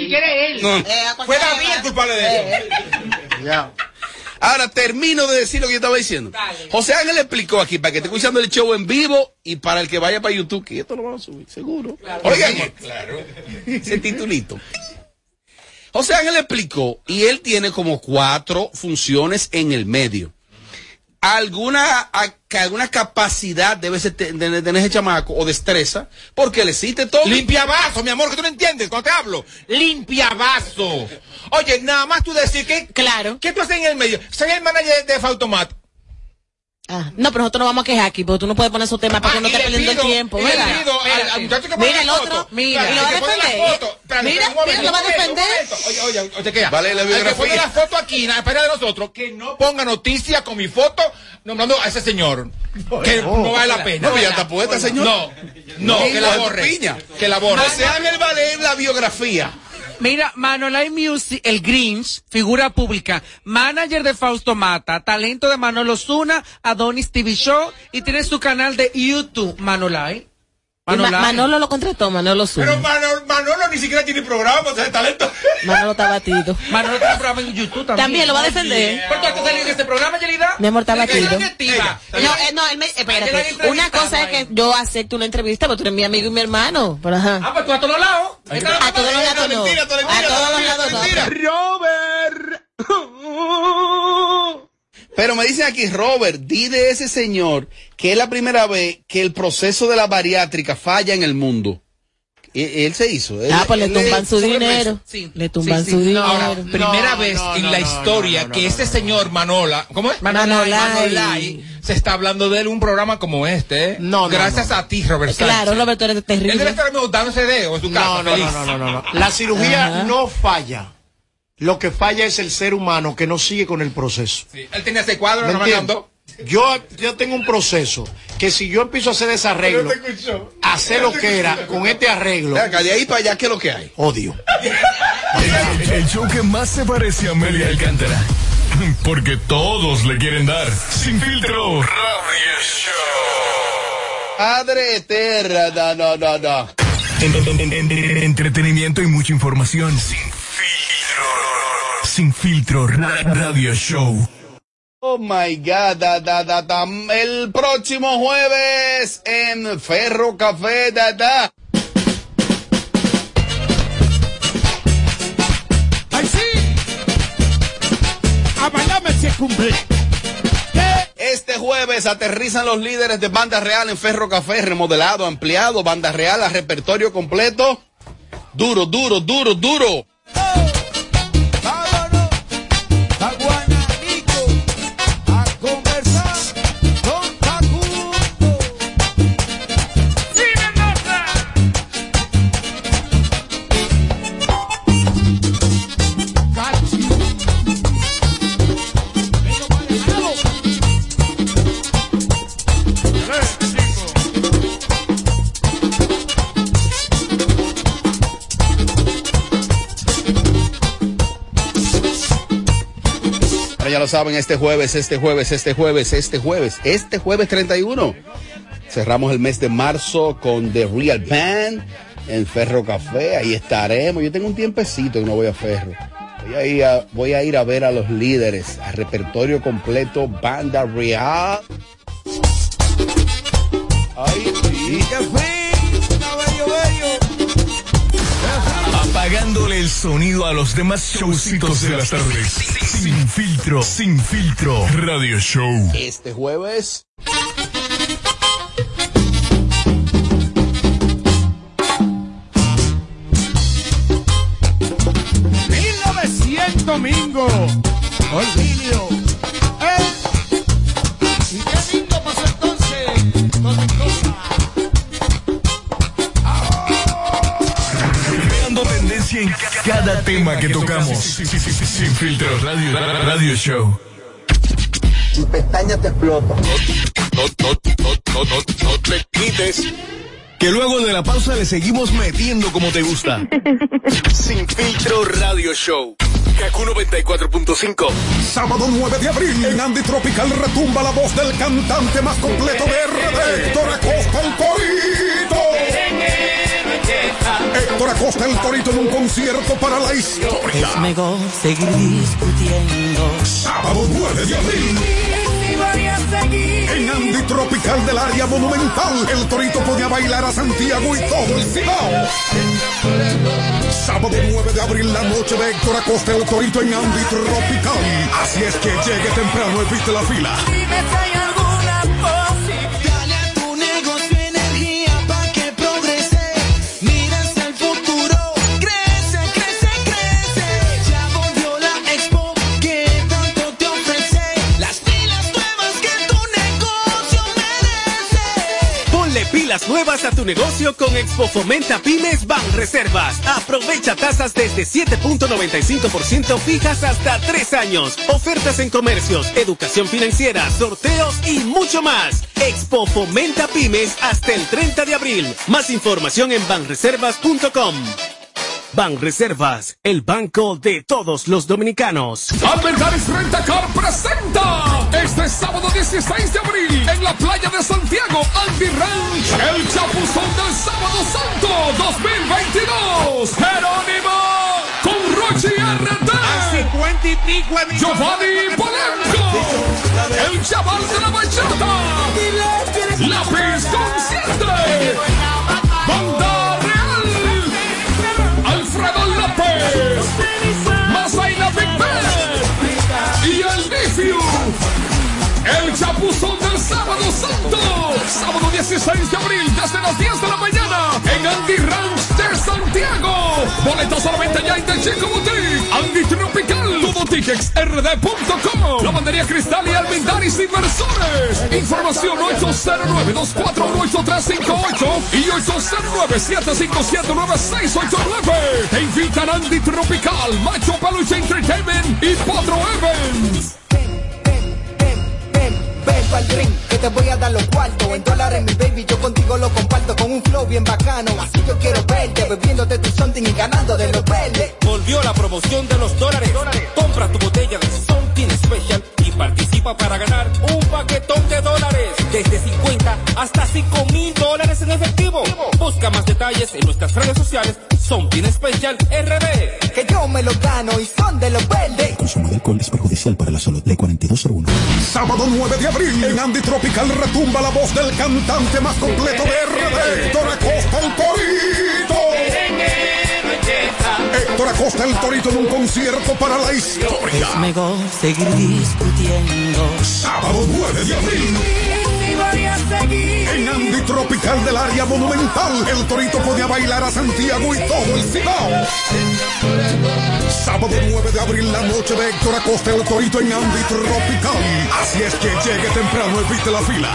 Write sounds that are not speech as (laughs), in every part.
ni siquiera él. No. Eh, Fue David el culpable de eso. Ya. Ahora termino de decir lo que yo estaba diciendo. José Ángel explicó aquí para que esté escuchando el show en vivo y para el que vaya para YouTube, que esto lo van a subir, seguro. Oigan, ese titulito. José Ángel explicó y él tiene como cuatro funciones en el medio. Alguna, a- que alguna capacidad debe ser tener ese chamaco o destreza, porque le existe todo. Limpia vaso, mi amor, que tú no entiendes cuando te hablo. Limpia vaso. Oye, nada más tú decir que. Claro. ¿Qué tú haces en el medio? Soy el manager de Fautomat. Ah, no, pero nosotros no vamos a quejar aquí, porque tú no puedes poner esos temas para que Ah, no y esté le perdiendo el tiempo, y le ¿verdad? pido al, al muchacho que pone Mira el otro, foto. mira, y lo va a el que defender. foto. Mira, momento, mira, lo va a defender. Oye, oye, oye, ¿qué? Vale la El que pone biografía. la foto aquí, en la espera de nosotros, que no ponga noticia con mi foto nombrando a ese señor. Que no vale la pena. No, ya está puesta, señor. No, no, No, que la no, borre. Que la borre. José Ángel va a leer la biografía. Mira, Manolay Music, el Grinch, figura pública, manager de Fausto Mata, talento de Manolo Zuna, Adonis TV Show y tiene su canal de YouTube, Manolay. Manolo lo contrató, Manolo Pero Zuna. Manolo, Manolo ni siquiera tiene programa, o sea, talento. (laughs) Manolo está batido. Manolo tiene programa en YouTube también. También lo va a defender. ¿Por qué has salido en este programa, Yelida? Mi amor, está batido. directiva. No, eh, no, él me, espérate. Ella la Una cosa es que yo acepto una entrevista, pero tú eres mi amigo y mi hermano. Pero ajá. Ah, pues tú a todos lados. A todos los lados no. A todos los lados no. mentira. (laughs) Pero me dicen aquí, Robert, di de ese señor que es la primera vez que el proceso de la bariátrica falla en el mundo. E- Él se hizo. Él- Ah, pues le él tumban su dinero. Sí. Le tumban Sí, su dinero. Ahora, primera No, vez no, en no, la historia no, no, que no, este no. señor Manola, ¿cómo es? Manolay. Manolay, se está hablando de él en un programa como este, ¿eh? No, no, Gracias no. a ti, Robert Sánchez. Claro, Roberto, eres Él debe terrible. estar dándose dedo en su casa, No, no, feliz. no, no, no, no. La cirugía Ajá. no falla. Lo que falla es el ser humano que no sigue con el proceso. Sí, Él tenía ese cuadro, ¿Me no me mandó. Yo, yo tengo un proceso que si yo empiezo a hacer desarreglo, hacer lo que era con este arreglo, Ven acá, de ahí para allá, ¿qué es lo que hay? odio. El, el show que más se parece a Amelia Alcántara. Porque todos le quieren dar. Sin filtro. Radio Show. Padre eterna, no, no, no, no. En- en- en- en- entretenimiento y mucha información. Sin filtro. Sin filtro. Ra- Radio Show. Oh my God, da, da, da, da. el próximo jueves en Ferro Café, da, da. ¡Ay, sí! A bailarme se cumple. Este jueves aterrizan los líderes de Banda Real en Ferro Café, remodelado, ampliado, Banda Real a repertorio completo. Duro, duro, duro, duro. Lo saben, este jueves, este jueves, este jueves, este jueves, este jueves 31. Cerramos el mes de marzo con The Real Band en Ferro Café. Ahí estaremos. Yo tengo un tiempecito que no voy a Ferro. Voy a ir a, voy a, ir a ver a los líderes, a repertorio completo, Banda Real. Ay, sí. Café, caballo bello. Apagándole el sonido a los demás showcitos de las tardes. Sin filtro. Sin filtro. Radio Show. Este jueves. domingo. Olvidio. Tema que tocamos. Sin filtro. Radio, radio Show. Tu pestaña te explota. No, no, no, no, no, no te quites. Que luego de la pausa le seguimos metiendo como te gusta. (laughs) Sin filtro radio show. Kaku 94.5. Sábado 9 de abril en Andy Tropical retumba la voz del cantante más completo de RD, Héctor Acosta el Corito. Héctor Acosta el Torito en un concierto para la historia. Es mejor seguir discutiendo. Sábado 9 de abril. En Andy Tropical del área monumental, el Torito podía bailar a Santiago y todo el Cibao. Sábado 9 de abril, la noche de Héctor Acosta, el Torito en Andy Tropical. Así es que llegue temprano, evite la fila. Pilas nuevas a tu negocio con Expo Fomenta Pymes Ban Reservas. Aprovecha tasas desde 7.95% fijas hasta 3 años. Ofertas en comercios, educación financiera, sorteos y mucho más. Expo Fomenta Pymes hasta el 30 de abril. Más información en banreservas.com. Banreservas, el banco de todos los dominicanos. Albergares Rentacar presenta este sábado 16 de abril en la playa de Santiago, Andy Ranch, el chapuzón del sábado santo 2022. Jerónimo con Rochi RT. Giovanni Polanco, el chaval de la bachata, Lápiz Consciente, Sábado 16 de abril desde las 10 de la mañana en Andy Ranch de Santiago. Boletos solamente ya en The Chico Boutique. Andy Tropical. Todo tickets rd.com. Lavandería Cristal y Almendaris Inversores. Información 809-241-8358 y 809-757-9689. Te invitan Andy Tropical, Macho Peluche Entertainment y Potro Evans. Que te voy a dar los cuartos. En dólares mi baby, yo contigo lo comparto Con un flow bien bacano, así yo quiero verte Bebiéndote tu something y ganando de los verdes. Volvió la promoción de los dólares. Compra tu botella de Something Special participa para ganar un paquetón de dólares. Desde 50 hasta 5 mil dólares en efectivo. Busca más detalles en nuestras redes sociales. Something Special RD. Que yo me lo gano y son de los verdes consumo de alcohol es perjudicial para la salud. Ley 4201. Sábado 9 de abril, en Andy Tropical retumba la voz del cantante más completo de RD, Héctor Acosta el Torito. Héctor Acosta el Torito en un concierto para la historia. Es mejor seguir discutiendo. Sábado 9 de abril. En Andy Tropical del área monumental, el Torito podía bailar a Santiago y todo el Cibao. Sábado 9 de abril, la noche de Héctor Acosta, el Torito en Andy Tropical. Así es que llegue temprano, evite la fila.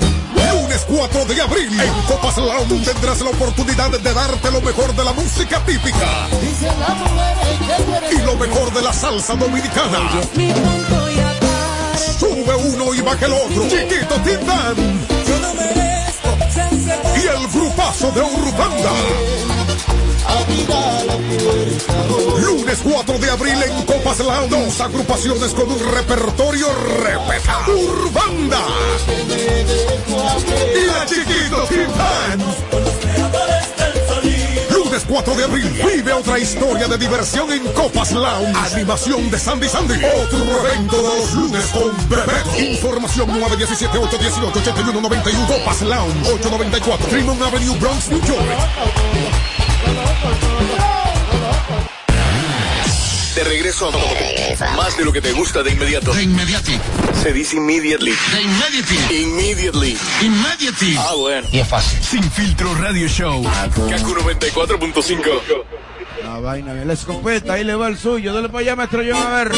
Lunes 4 de abril, en Copas Lounge tendrás la oportunidad de darte lo mejor de la música típica y lo mejor de la salsa dominicana. Sube uno y baja el otro. Chiquito Tindán. Y el grupazo de Urbanda. Lunes 4 de abril en Copas Lounge. Dos agrupaciones con un repertorio respetado. Urbanda. Y la Chiquito. Lunes 4 de abril, vive otra historia de diversión en Copas Lounge. Animación de Sandy Sandy. Otro evento los lunes con Bebeto. Información 917-818-8191. Copas Lounge 894. Fremont Avenue, Bronx, New York. De regreso a más de lo que te gusta de inmediato. De inmediati. Se dice immediately. De immediately. Immediately. Immediately. Ah, bueno. Y es fácil. Sin filtro radio show. Kaku 94.5. vaina bien. La escopeta, ahí le va el suyo. Dale para allá, maestro John, a ver.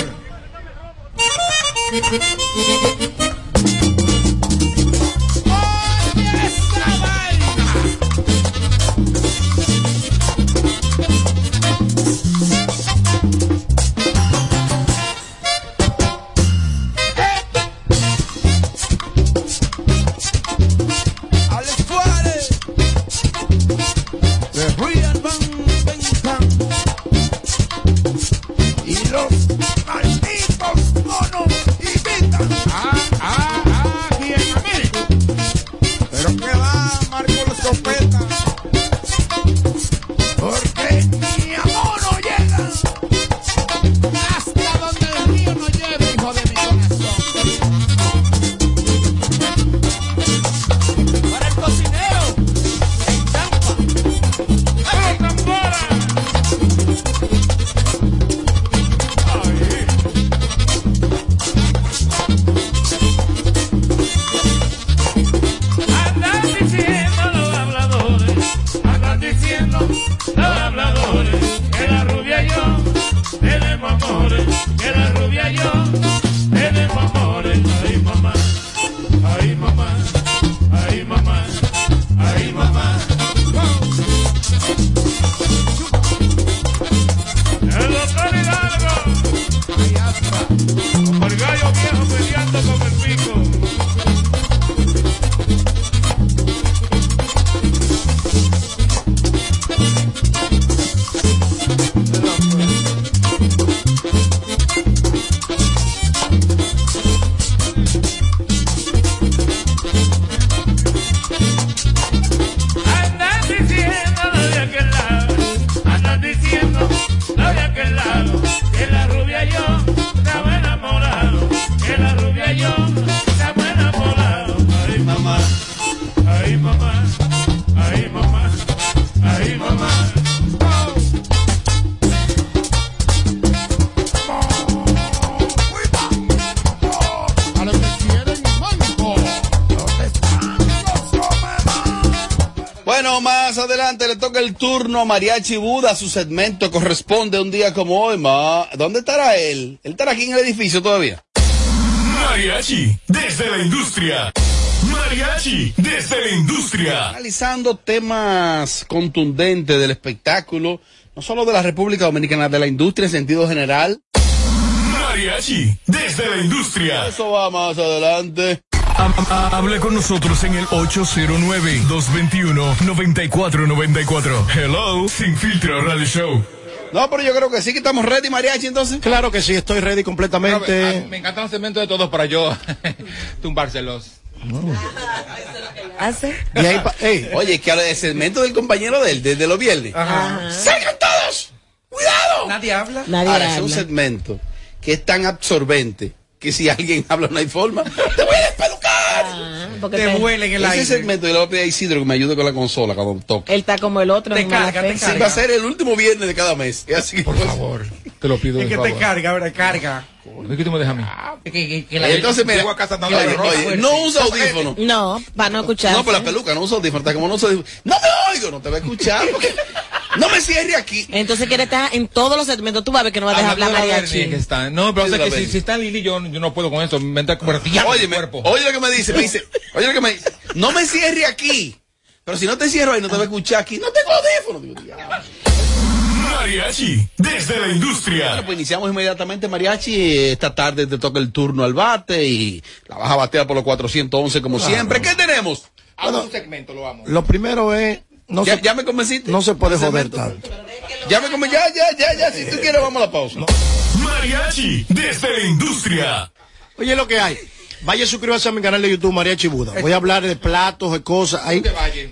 Adelante le toca el turno a Mariachi Buda. Su segmento corresponde un día como hoy. Ma. ¿Dónde estará él? ¿Él estará aquí en el edificio todavía? Mariachi, desde la industria. Mariachi, desde la industria. Analizando temas contundentes del espectáculo, no solo de la República Dominicana, de la industria en sentido general. Mariachi, desde la industria. Eso va más adelante. Hable con nosotros en el 809-221-9494. Hello, Sin Filtro Radio Show. No, pero yo creo que sí que estamos ready, Mariachi, entonces. Claro que sí, estoy ready completamente. Ah, Me encanta los segmentos de todos para yo (laughs) tumbárselos. ¿Hace? Y ahí pa- ey, Oye, que el segmento del compañero de él, desde los viernes. ¡Salgan todos! ¡Cuidado! Nadie habla. Nadie Ahora, es un habla. segmento que es tan absorbente que si alguien (laughs) habla no hay forma. ¡Te voy a despelucar! Ah, porque Te te- huele en el Ese aire. segmento yo le voy a pedir a Isidro que me ayude con la consola cuando toque. Él está como el otro. Te carga, te Sí, carga. va a ser el último viernes de cada mes. Es así. Por favor, te lo pido. Es que por te favor. carga, ahora carga. Es que tú me dejas a mí. Que, que, que la- Entonces, a la ropa oye, fuerte. no usa audífono. (laughs) No, para no escuchar. No, pero la peluca, no usa audífono. Está como no usa audífono. No me oigo, no te va a escuchar. porque no me cierre aquí. Entonces quiere estar en todos los segmentos. Tú vas a ver que no va a dejar Hablando hablar de Bernie, que mariachi. está. No, pero o sea que si, si está Lili, yo, yo no puedo con eso. Me entra como diablo Oye, me- cuerpo. oye lo que me dice, me dice, oye lo que me dice, no me cierre aquí. Pero si no te cierro ahí, no te va a escuchar aquí. No tengo audífono. Digo, diablo. Mariachi, desde la industria. Bueno, pues iniciamos inmediatamente, Mariachi. Esta tarde te toca el turno al bate y la vas a batear por los 411 como siempre. ¿Qué tenemos? Hago un segmento, lo amo. lo primero es. No ya, se, ya me convenciste. no se puede joder tanto. Ya me conven- ya, ya, ya, ya. Si tú quieres, vamos a la pausa. Mariachi, desde la industria. Oye, lo que hay. Vaya, suscríbase a mi canal de YouTube, Mariachi Buda. Voy a hablar de platos, de cosas. Ahí.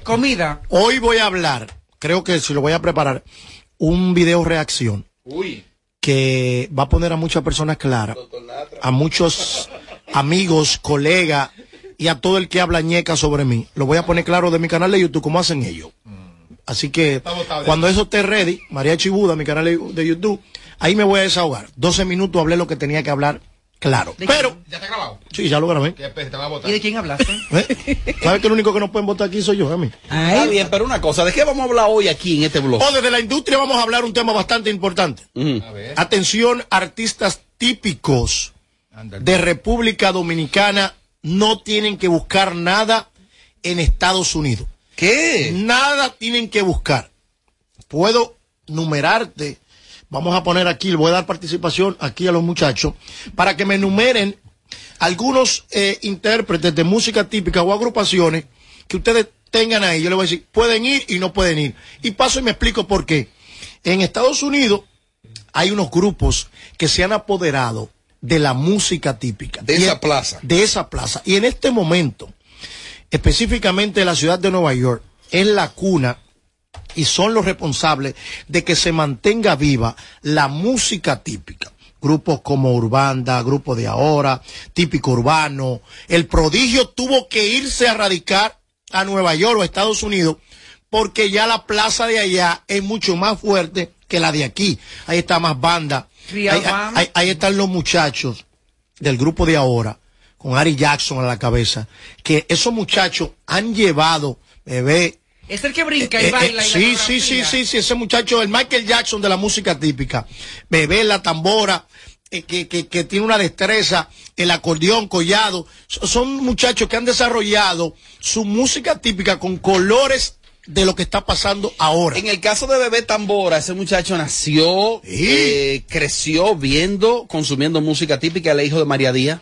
Comida. Hoy voy a hablar, creo que si lo voy a preparar, un video reacción Uy. que va a poner a muchas personas claras, a muchos amigos, colegas y a todo el que habla ñeca sobre mí. Lo voy a poner claro de mi canal de YouTube, como hacen ellos. Así que cuando eso esté ready, María Chibuda, mi canal de de YouTube, ahí me voy a desahogar. 12 minutos hablé lo que tenía que hablar claro. ¿De Pero, ¿Ya está grabado? sí, ya lo grabé. ¿Qué pe- te van a votar? ¿Y de quién hablaste? (laughs) ¿Eh? ¿Sabes que el único que no pueden votar aquí soy yo, a mí? Está bien, pero una cosa, ¿de qué vamos a hablar hoy aquí en este blog? O desde la industria vamos a hablar un tema bastante importante. A ver. Atención, artistas típicos de República Dominicana no tienen que buscar nada en Estados Unidos. ¿Qué? Nada tienen que buscar. Puedo numerarte. Vamos a poner aquí, le voy a dar participación aquí a los muchachos para que me numeren algunos eh, intérpretes de música típica o agrupaciones que ustedes tengan ahí. Yo les voy a decir, pueden ir y no pueden ir. Y paso y me explico por qué. En Estados Unidos hay unos grupos que se han apoderado de la música típica. De esa plaza. De esa plaza. Y en este momento, específicamente la ciudad de Nueva York, es la cuna y son los responsables de que se mantenga viva la música típica. Grupos como Urbanda, Grupo de Ahora, Típico Urbano. El prodigio tuvo que irse a radicar a Nueva York o a Estados Unidos porque ya la plaza de allá es mucho más fuerte que la de aquí. Ahí está más banda. Ahí, ahí están los muchachos del grupo de ahora, con Ari Jackson a la cabeza, que esos muchachos han llevado, bebé, Es el que brinca y eh, eh, baila. y la sí, sí, sí, sí, sí, ese muchacho, el Michael Jackson de la música típica. Bebé, la tambora, eh, que, que, que tiene una destreza, el acordeón, collado. So- Son muchachos que han desarrollado su música típica con colores de lo que está pasando ahora. En el caso de Bebé Tambora, ese muchacho nació, eh, creció viendo, consumiendo música típica, el hijo de María Díaz.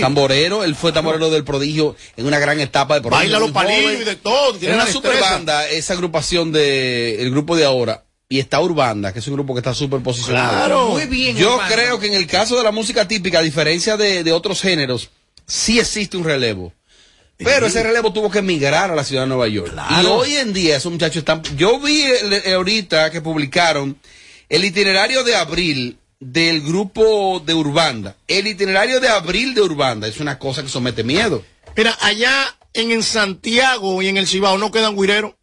Tamborero, él fue tamborero del prodigio en una gran etapa de prodigio. Baila los palillos y de todo. tiene Era una super destreza. banda, esa agrupación de, el grupo de ahora. Y está Urbanda, que es un grupo que está súper posicionado. Claro. Muy bien, Yo Urbanda. creo que en el caso de la música típica, a diferencia de, de otros géneros, sí existe un relevo. Pero ese relevo tuvo que emigrar a la ciudad de Nueva York. Y hoy en día esos muchachos están... Yo vi el- ahorita que publicaron el itinerario de abril del grupo de Urbanda. El itinerario de abril de Urbanda es una cosa que somete miedo. Mira, allá en, en Santiago y en el Cibao no quedan guireros.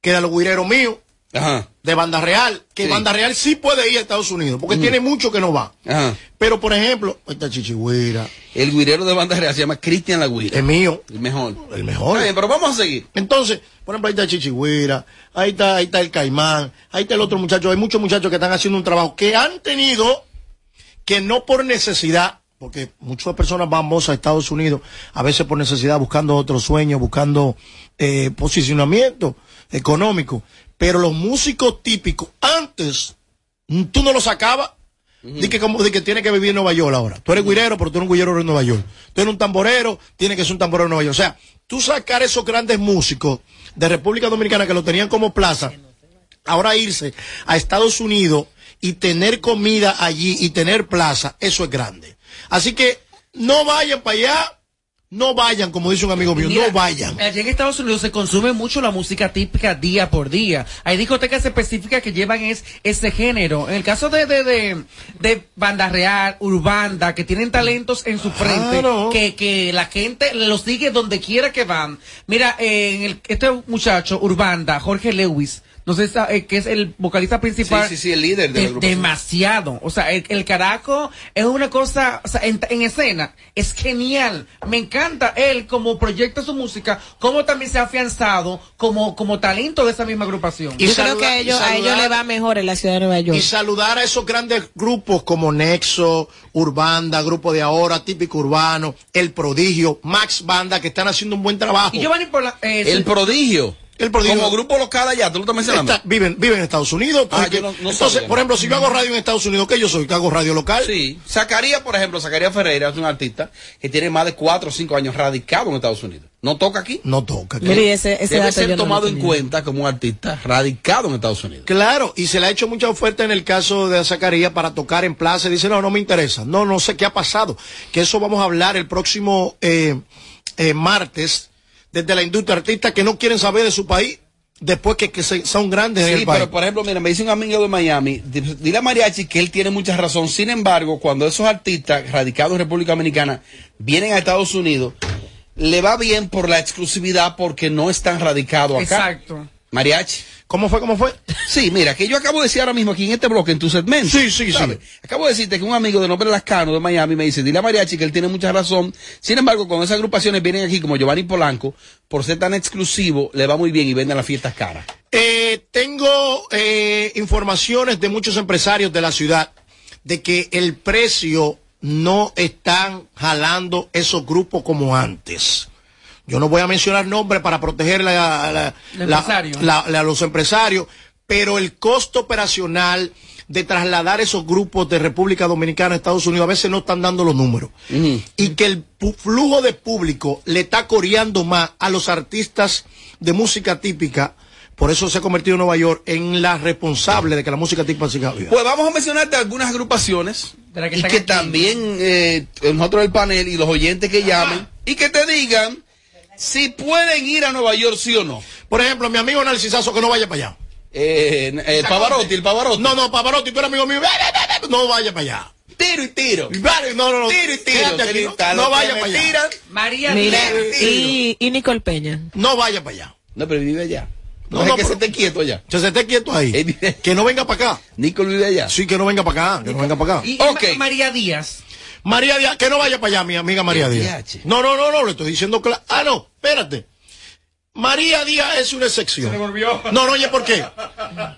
Quedan los guireros míos. Ajá. De Banda Real. Que Sí. Banda Real sí puede ir a Estados Unidos. Porque Ujú. tiene mucho que no va. Ajá. Pero, por ejemplo, ahí está Chichigüira. El guirero de Banda Real se llama Cristian La Guira. Es mío. El mejor. El mejor. Está bien, pero vamos a seguir. Entonces, por ejemplo, ahí está Chichigüira, ahí está, ahí está el Caimán, ahí está el otro muchacho, hay muchos muchachos que están haciendo un trabajo que han tenido que no por necesidad, porque muchas personas vamos a Estados Unidos, a veces por necesidad, buscando otro sueño, buscando eh, posicionamiento económico, pero los músicos típicos, antes, mm, tú no los sacabas, Di que, como, di que tiene que vivir en Nueva York ahora. Tú eres guirero, pero tú eres un guirero en Nueva York. Tú eres un tamborero, tiene que ser un tamborero en Nueva York. O sea, tú sacar esos grandes músicos de República Dominicana que lo tenían como plaza, ahora irse a Estados Unidos y tener comida allí y tener plaza, eso es grande. Así que no vayan para allá, no vayan, como dice un amigo mío, Mira, no vayan. Allí en Estados Unidos se consume mucho la música típica día por día. Hay discotecas específicas que llevan es, ese género. En el caso de, de, de, de Banda Real, Urbanda, que tienen talentos en su frente, Claro. que, que la gente los sigue donde quiera que van. Mira, eh, en el, este muchacho, Urbanda, Jorge Lewis, no sé, eh, que es el vocalista principal. Sí, sí, sí, el líder de la de- agrupación. demasiado. O sea, el, el caraco es una cosa, o sea, en, en escena, es genial. Me encanta él como proyecta su música, como también se ha afianzado como, como talento de esa misma agrupación. Yo creo que a ellos, a ellos le va mejor en la ciudad de Nueva York. Y saludar a esos grandes grupos como Nexo, Urbanda, Grupo de Ahora, Típico Urbano, El Prodigio, Max Banda, que están haciendo un buen trabajo. Y Giovanni por la, eh, El prodigio. Como grupo local allá, tú lo estás mencionando. Está- viven, viven en Estados Unidos. Ah, porque- yo no- no entonces, sabía. por ejemplo, si yo hago radio en Estados Unidos, ¿qué yo soy? ¿Que hago radio local? Sí. Zacarías, por ejemplo, Zacarías Ferreira es un artista que tiene más de cuatro o cinco años radicado en Estados Unidos. ¿No toca aquí? No toca. Mire, y ese- ese Debe ser no tomado en cuenta como un artista radicado en Estados Unidos. Claro, y se le ha hecho mucha oferta en el caso de Zacarías para tocar en plaza. Y dice, no, no me interesa. No, no sé qué ha pasado. Que eso vamos a hablar el próximo eh, eh, martes desde la industria artistas que no quieren saber de su país después que, que se- son grandes en Sí, el país. pero por ejemplo, mira, me dice un amigo de Miami, di- dile a Mariachi que él tiene mucha razón. Sin embargo, cuando esos artistas radicados en República Dominicana vienen a Estados Unidos, le va bien por la exclusividad porque no están radicados acá. Exacto. Mariachi. ¿Cómo fue? ¿Cómo fue? Sí, mira, que yo acabo de decir ahora mismo aquí en este bloque, en tu segmento. Sí, sí, ¿sabes? Acabo de decirte que un amigo de nombre Lascano de Miami me dice, dile a Mariachi que él tiene mucha razón. Sin embargo, con esas agrupaciones vienen aquí como Giovanni Polanco, por ser tan exclusivo, le va muy bien y venden las fiestas caras. Eh, tengo eh, informaciones de muchos empresarios de la ciudad de que el precio no están jalando esos grupos como antes. Yo no voy a mencionar nombres para proteger la- la- El la- empresario. la- la- a los empresarios, pero el costo operacional de trasladar esos grupos de República Dominicana a Estados Unidos a veces no están dando los números. Y que el flujo de público le está coreando más a los artistas de música típica. Por eso se ha convertido Nueva York en la responsable de que la música típica siga viva. Pues vamos a mencionarte algunas agrupaciones De la que y que aquí. también eh, nosotros del panel y los oyentes que llamen y que te digan si pueden ir a Nueva York sí o no. Por ejemplo, mi amigo Narcisazo que no vaya para allá. Eh, el Pavarotti, el Pavarotti. No, no, Pavarotti, tú eres amigo mío. No vaya para allá. Tiro y tiro. Vale, no, no, no. Tiro y tiro. Aquí, no, no vaya para allá. tiran. María Mira, Díaz. y, y Nicole Peña. No vaya para allá. No, pero vive allá. No, No, no, es que pero- se esté quieto allá. Que se esté quieto ahí. Que no venga para acá. Nicole vive allá. Sí, que no venga para acá. Que no venga para acá. Y Ok. Ma- María Díaz. María Díaz, que no vaya para allá, mi amiga María Díaz. No, no, no, no, le estoy diciendo claro. Ah, no, espérate. María Díaz es una excepción. No, no, oye, ¿por qué?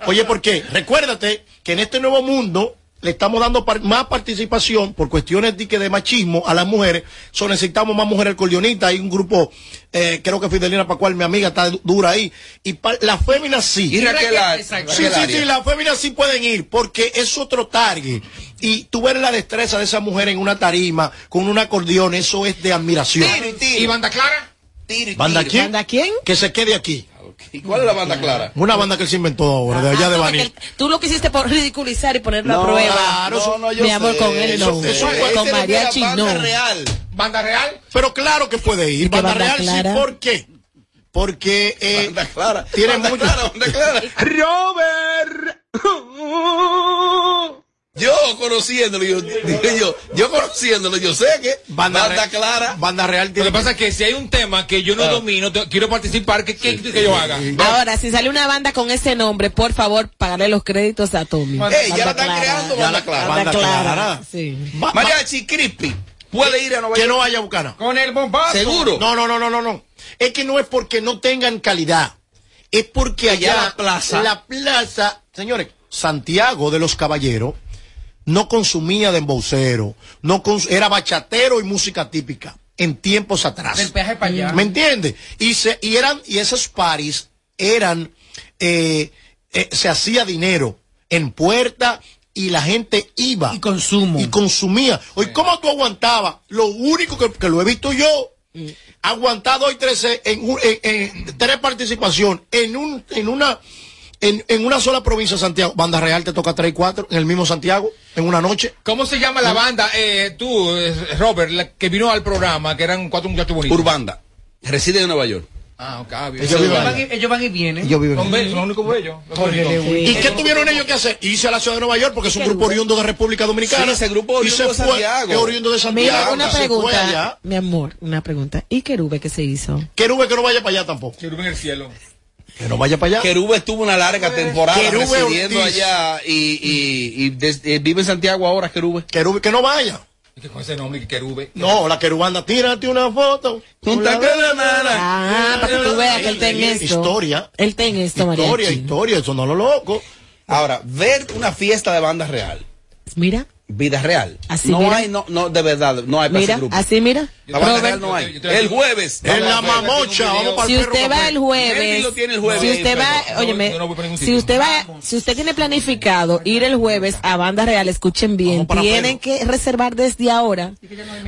Oye, ¿por qué? Recuérdate que en este nuevo mundo le estamos dando par- más participación por cuestiones de, que de machismo a las mujeres. So, necesitamos más mujeres acordeonistas. Hay un grupo, eh, creo que Fidelina Pascual, mi amiga, está du- dura ahí. Y las féminas sí. Y Raquel. Sí, Raquel sí, Arias. sí, las féminas sí pueden ir porque es otro target. Y tú ver la destreza de esa mujer en una tarima con un acordeón, eso es de admiración. Tiro y tiro. ¿Y banda clara? Tiro y ¿Banda tiro. quién? ¿Banda quién? Que se quede aquí. ¿Y cuál es la banda clara? Una banda que él se inventó ahora, de allá Ah, de no, porque tú lo quisiste por ridiculizar y ponerlo No, a prueba. claro, eso- no, yo Mi amor, sé. con él Eso- no. eso fue- con no mariachi banda no. real. ¿Banda real? Pero claro que puede ir. ¿Y qué Banda, banda Real clara? sí, ¿por qué? Porque eh, Banda clara. tiene banda mucho- clara, banda clara. Robert. (laughs) Yo conociéndolo, yo, digo yo, yo conociéndolo, yo sé que Banda, banda, clara. Banda Real Lo tiene que pasa es que si hay un tema que yo no Ah. domino, te- quiero participar, ¿qué quieres que yo haga? Ahora, si sale una banda con ese nombre, por favor, pagarle los créditos a Tommy. Ey, ya la están clara. creando Ya banda la- clara. Banda clara. Sí. Va- va- Mariachi Crispy puede ir a Nueva que York. no vaya a Bucana. Con el bombazo. Seguro. No, no, no, no, no, no. Es que no es porque no tengan calidad. Es porque Allá allá la plaza. la plaza, señores, Santiago de los Caballeros no consumía de embocero, no cons- era bachatero y música típica en tiempos atrás. Del peaje para allá. ¿Me entiendes? Y se, y eran, y esos paris eran, eh, eh, se hacía dinero en puerta y la gente iba. Y consumo. Y consumía. Oye, ¿cómo tú aguantabas? Lo único que, que lo he visto yo, aguantado hoy 13 en, en- en tres participaciones en un, en una, en, en una sola provincia de Santiago. Banda Real te toca 3 y 4 en el mismo Santiago, en una noche. ¿Cómo se llama la banda? Eh, tú, eh, Robert, la que vino al programa, que eran cuatro muchachos bonitos. Urbanda. Reside en Nueva York. Ah, ok. ah. Ellos van, y, ellos van y vienen. Ellos viven Son los únicos bellos. ¿Y qué tuvieron ellos que hacer? Irse a la ciudad de Nueva York porque es un grupo oriundo de República Dominicana. Sí, ese grupo y oriundo de Santiago. es oriundo de Santiago. Mira, una pregunta, mi amor, una pregunta. ¿Y Querube qué se hizo? Querube que no vaya para allá tampoco. Que en el cielo. Que no vaya para allá. Querube estuvo una larga temporada Querube residiendo Ortiz. allá y, y, y des- eh, vive en Santiago ahora, Querube. Querube que no vaya. Que con ese nombre, que querube. No, la querubanda, tírate una foto. Junta con la nana. Ah, para que tú veas que él está en esto. Historia. Él está en esto, María. Historia, historia, eso no lo loco. Ahora, ver una fiesta de banda real, Mira, vida real. Así, no mira. hay, no, no, de verdad, no hay para mira, ese grupo. así mira. La banda Robert, real no hay. El jueves. En la mamocha, vamos para Si el perro usted va el jueves, Melvin lo tiene el jueves. si usted va, óyeme, si usted va, si usted tiene planificado ir el jueves a Banda Real, escuchen bien, tienen que reservar desde ahora,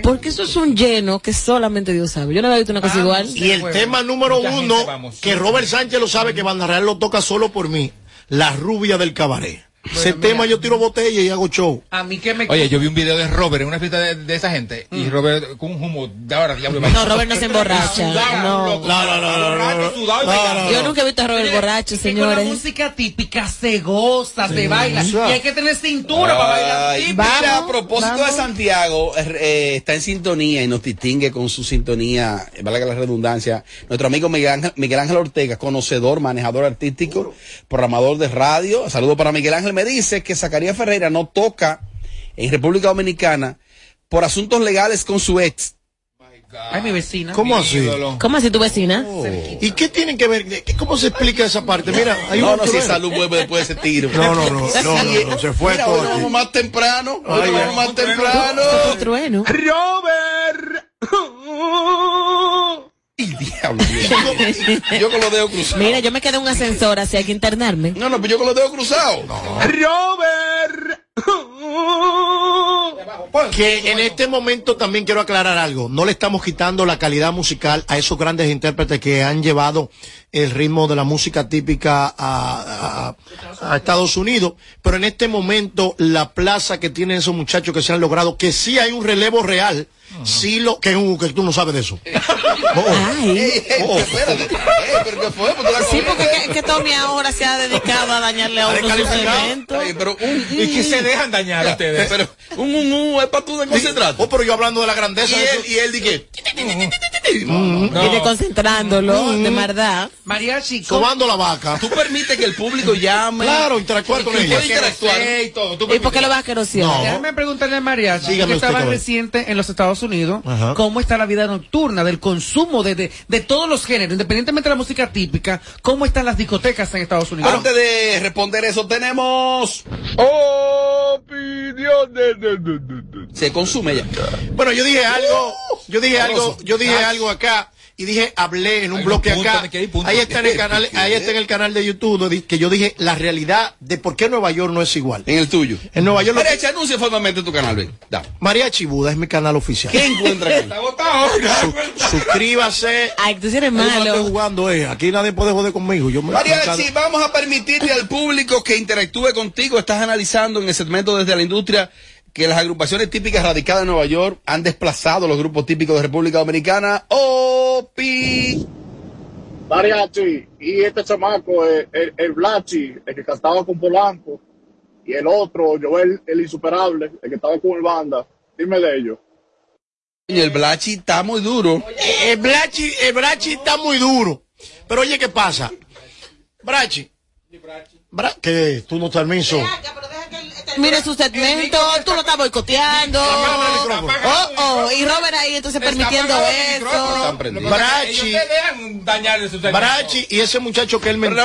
porque eso es un lleno que solamente Dios sabe. Yo no había visto una cosa igual. Y el tema número Mucha gente, uno, vamos. que Robert Sánchez lo sabe, que Banda Real lo toca solo por mí, la rubia del cabaret. Ese tema yo tiro botella y hago show. A mí que me... Oye, yo vi un video de Robert en una fiesta de, de esa gente y Robert con un humo de ahora diablo. No, Robert no se emborracha. No. No, no, no, no. Yo nunca he visto a Robert borracho, Que con la señores. música típica se goza, se baila. Sí. Y hay que tener cintura para bailar Ay, típica. mira, a propósito de Santiago, eh, está en sintonía y nos distingue con su sintonía, eh, valga la redundancia, nuestro amigo Miguel Ángel, Miguel Ángel Ortega, conocedor, manejador artístico, programador de radio. Saludo para Miguel Ángel. Me dice que Zacarías Ferreira no toca en República Dominicana por asuntos legales con su ex. Ay, mi vecina. ¿Cómo así? ¿Cómo así tu vecina? ¿Y qué tienen que ver? ¿Qué- ¿Cómo se explica esa parte? Mira, hay no, un no, si salud vuelve después de ese tiro. No, no, no, no, no, no, se fue Mira, todo hoy vamos más temprano. Hoy Ay, vamos más temprano. trueno. Robert. Y diablo. Yo, yo con los dedos cruzados. Mira, yo me quedé en un ascensor, así hay que internarme. No, no, pero yo con los dedos cruzados. Robert. Que en este momento también quiero aclarar algo. No le estamos quitando la calidad musical a esos grandes intérpretes que han llevado el ritmo de la música típica a, a- a Estados Unidos. Pero en este momento la plaza que tienen esos muchachos que se han logrado, que sí hay un relevo real, sí lo que, uh, que tú no sabes de eso. (laughs) Oh, Ay. pero ¿qué fue? Sí, porque que, que Tommy ahora se ha dedicado a dañarle a eventos. Ay, pero un, Y que se dejan dañar a ustedes. Pero un, un, un, es para tú de concentrarte. Oh, pero yo hablando de la grandeza Y de él, eso. y él dije, Y desconcentrándolo, de verdad. Mariachi, ¿cómo- Sobando la vaca. tú permites que el público llame. Claro, interactuar con puede interactuar. y todo. Tú ¿Y por qué lo vas a querosear? No. Déjame preguntarle a Mariachi, que estaba reciente en los Estados Unidos, Ajá. cómo está la vida nocturna, del consumo de, de, de todos los géneros, independientemente de la música típica, cómo están las discotecas en Estados Unidos. Antes de responder eso, tenemos. Se consume ya. Bueno, yo dije algo, yo dije algo, yo dije algo acá y dije, hablé en un Hay bloque acá. Ahí está en el (laughs) canal, ahí está en el canal de YouTube que yo dije la realidad de por qué Nueva York no es igual. En el tuyo. En Nueva York, que- echa anuncia formalmente tu canal, ven. Da. Mariachi Buda es mi canal oficial. ¿Qué encuentra aquí? (laughs) Está agotado. Su- suscríbase. Ay, tú eres Yo no estoy malo. jugando, eh. Aquí nadie puede joder conmigo. Yo me Mariachi, vamos a permitirle al público que interactúe contigo. Estás analizando en el segmento desde la industria que las agrupaciones típicas radicadas en Nueva York han desplazado los grupos típicos de República Dominicana. Opi. Mariachi, y este chamaco, eh, el, el Blachi, el que cantaba con Polanco, y el otro, Joel, el insuperable, el que estaba con el banda. Dime de ellos. Y el Blachi está muy duro. El Brachi, el Brachi está muy duro. Pero oye, ¿qué pasa? Brachi. Bra- ¿Qué? ¿Tú no estás menso? Mire su segmento, tú lo estás boicoteando. Oh, oh, y Robert ahí entonces permitiendo eso. Prendidos. Brachi. Brachi y ese muchacho que él mentó.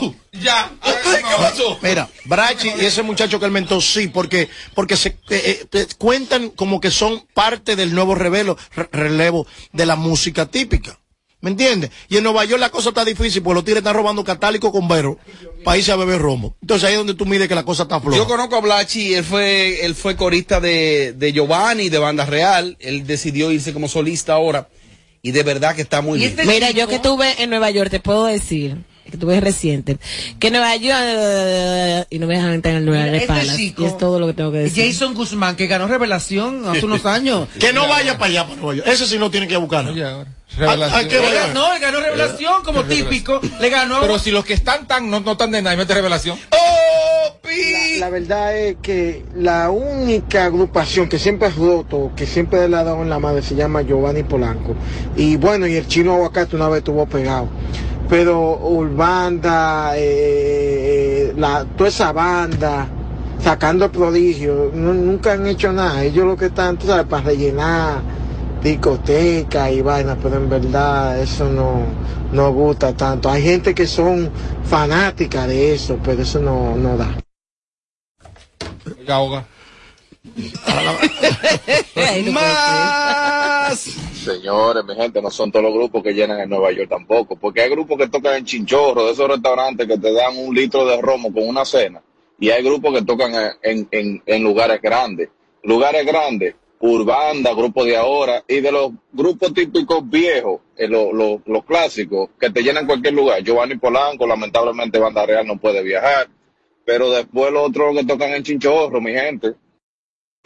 uh, Ya. (laughs) ¿Qué pasó? Mira, Brachi y ese muchacho que él mentó, sí, porque, porque se eh, eh, cuentan como que son parte del nuevo revelo, re- relevo de la música típica. ¿Me entiendes? Y en Nueva York la cosa está difícil porque los tigres están robando catálico con vero para irse a beber romo. Entonces ahí es donde tú mides que la cosa está floja. Yo conozco a Blachi, él fue, él fue corista de, de Giovanni, de Banda Real. Él decidió irse como solista ahora. Y de verdad que está muy Y bien. este Mira, chico- yo que estuve en Nueva York, te puedo decir, que estuve reciente, que Nueva York, y no me dejan entrar en el Nueva York este es todo lo que tengo que decir. Jason Guzmán, que ganó Revelación hace unos (laughs) años. Que no vaya para allá, para Nueva York. Ese sí no tiene que buscarlo. Oye, ahora. ¿A- a Revelación. qué Él vaya? ganó, él ganó Revelación como típico. Le ganó. Pero si los que están tan no, no están de nada, mete revelación. Opi. La verdad es que la única agrupación que siempre ha roto, que siempre le ha dado en la madre, se llama Giovanni Polanco. Y bueno, y el chino aguacate una vez estuvo pegado. Pero Urbanda, eh, la, toda esa banda, sacando prodigio, no- nunca han hecho nada. Ellos lo que están, para rellenar discoteca y vaina, pero en verdad eso no, no gusta tanto. Hay gente que son fanáticas de eso, pero eso no, no da. (laughs) Más. Señores, mi gente, no son todos los grupos que llenan en Nueva York tampoco, porque hay grupos que tocan en Chinchorro, de esos restaurantes que te dan un litro de romo con una cena, y hay grupos que tocan en, en, lugares grandes. Lugares grandes, Urbanda, grupo de ahora, y de los grupos típicos viejos, eh, los clásicos, que te llenan cualquier lugar. Giovanni Polanco, lamentablemente Banda Real no puede viajar. pero después los otros que tocan en chinchorro, mi gente.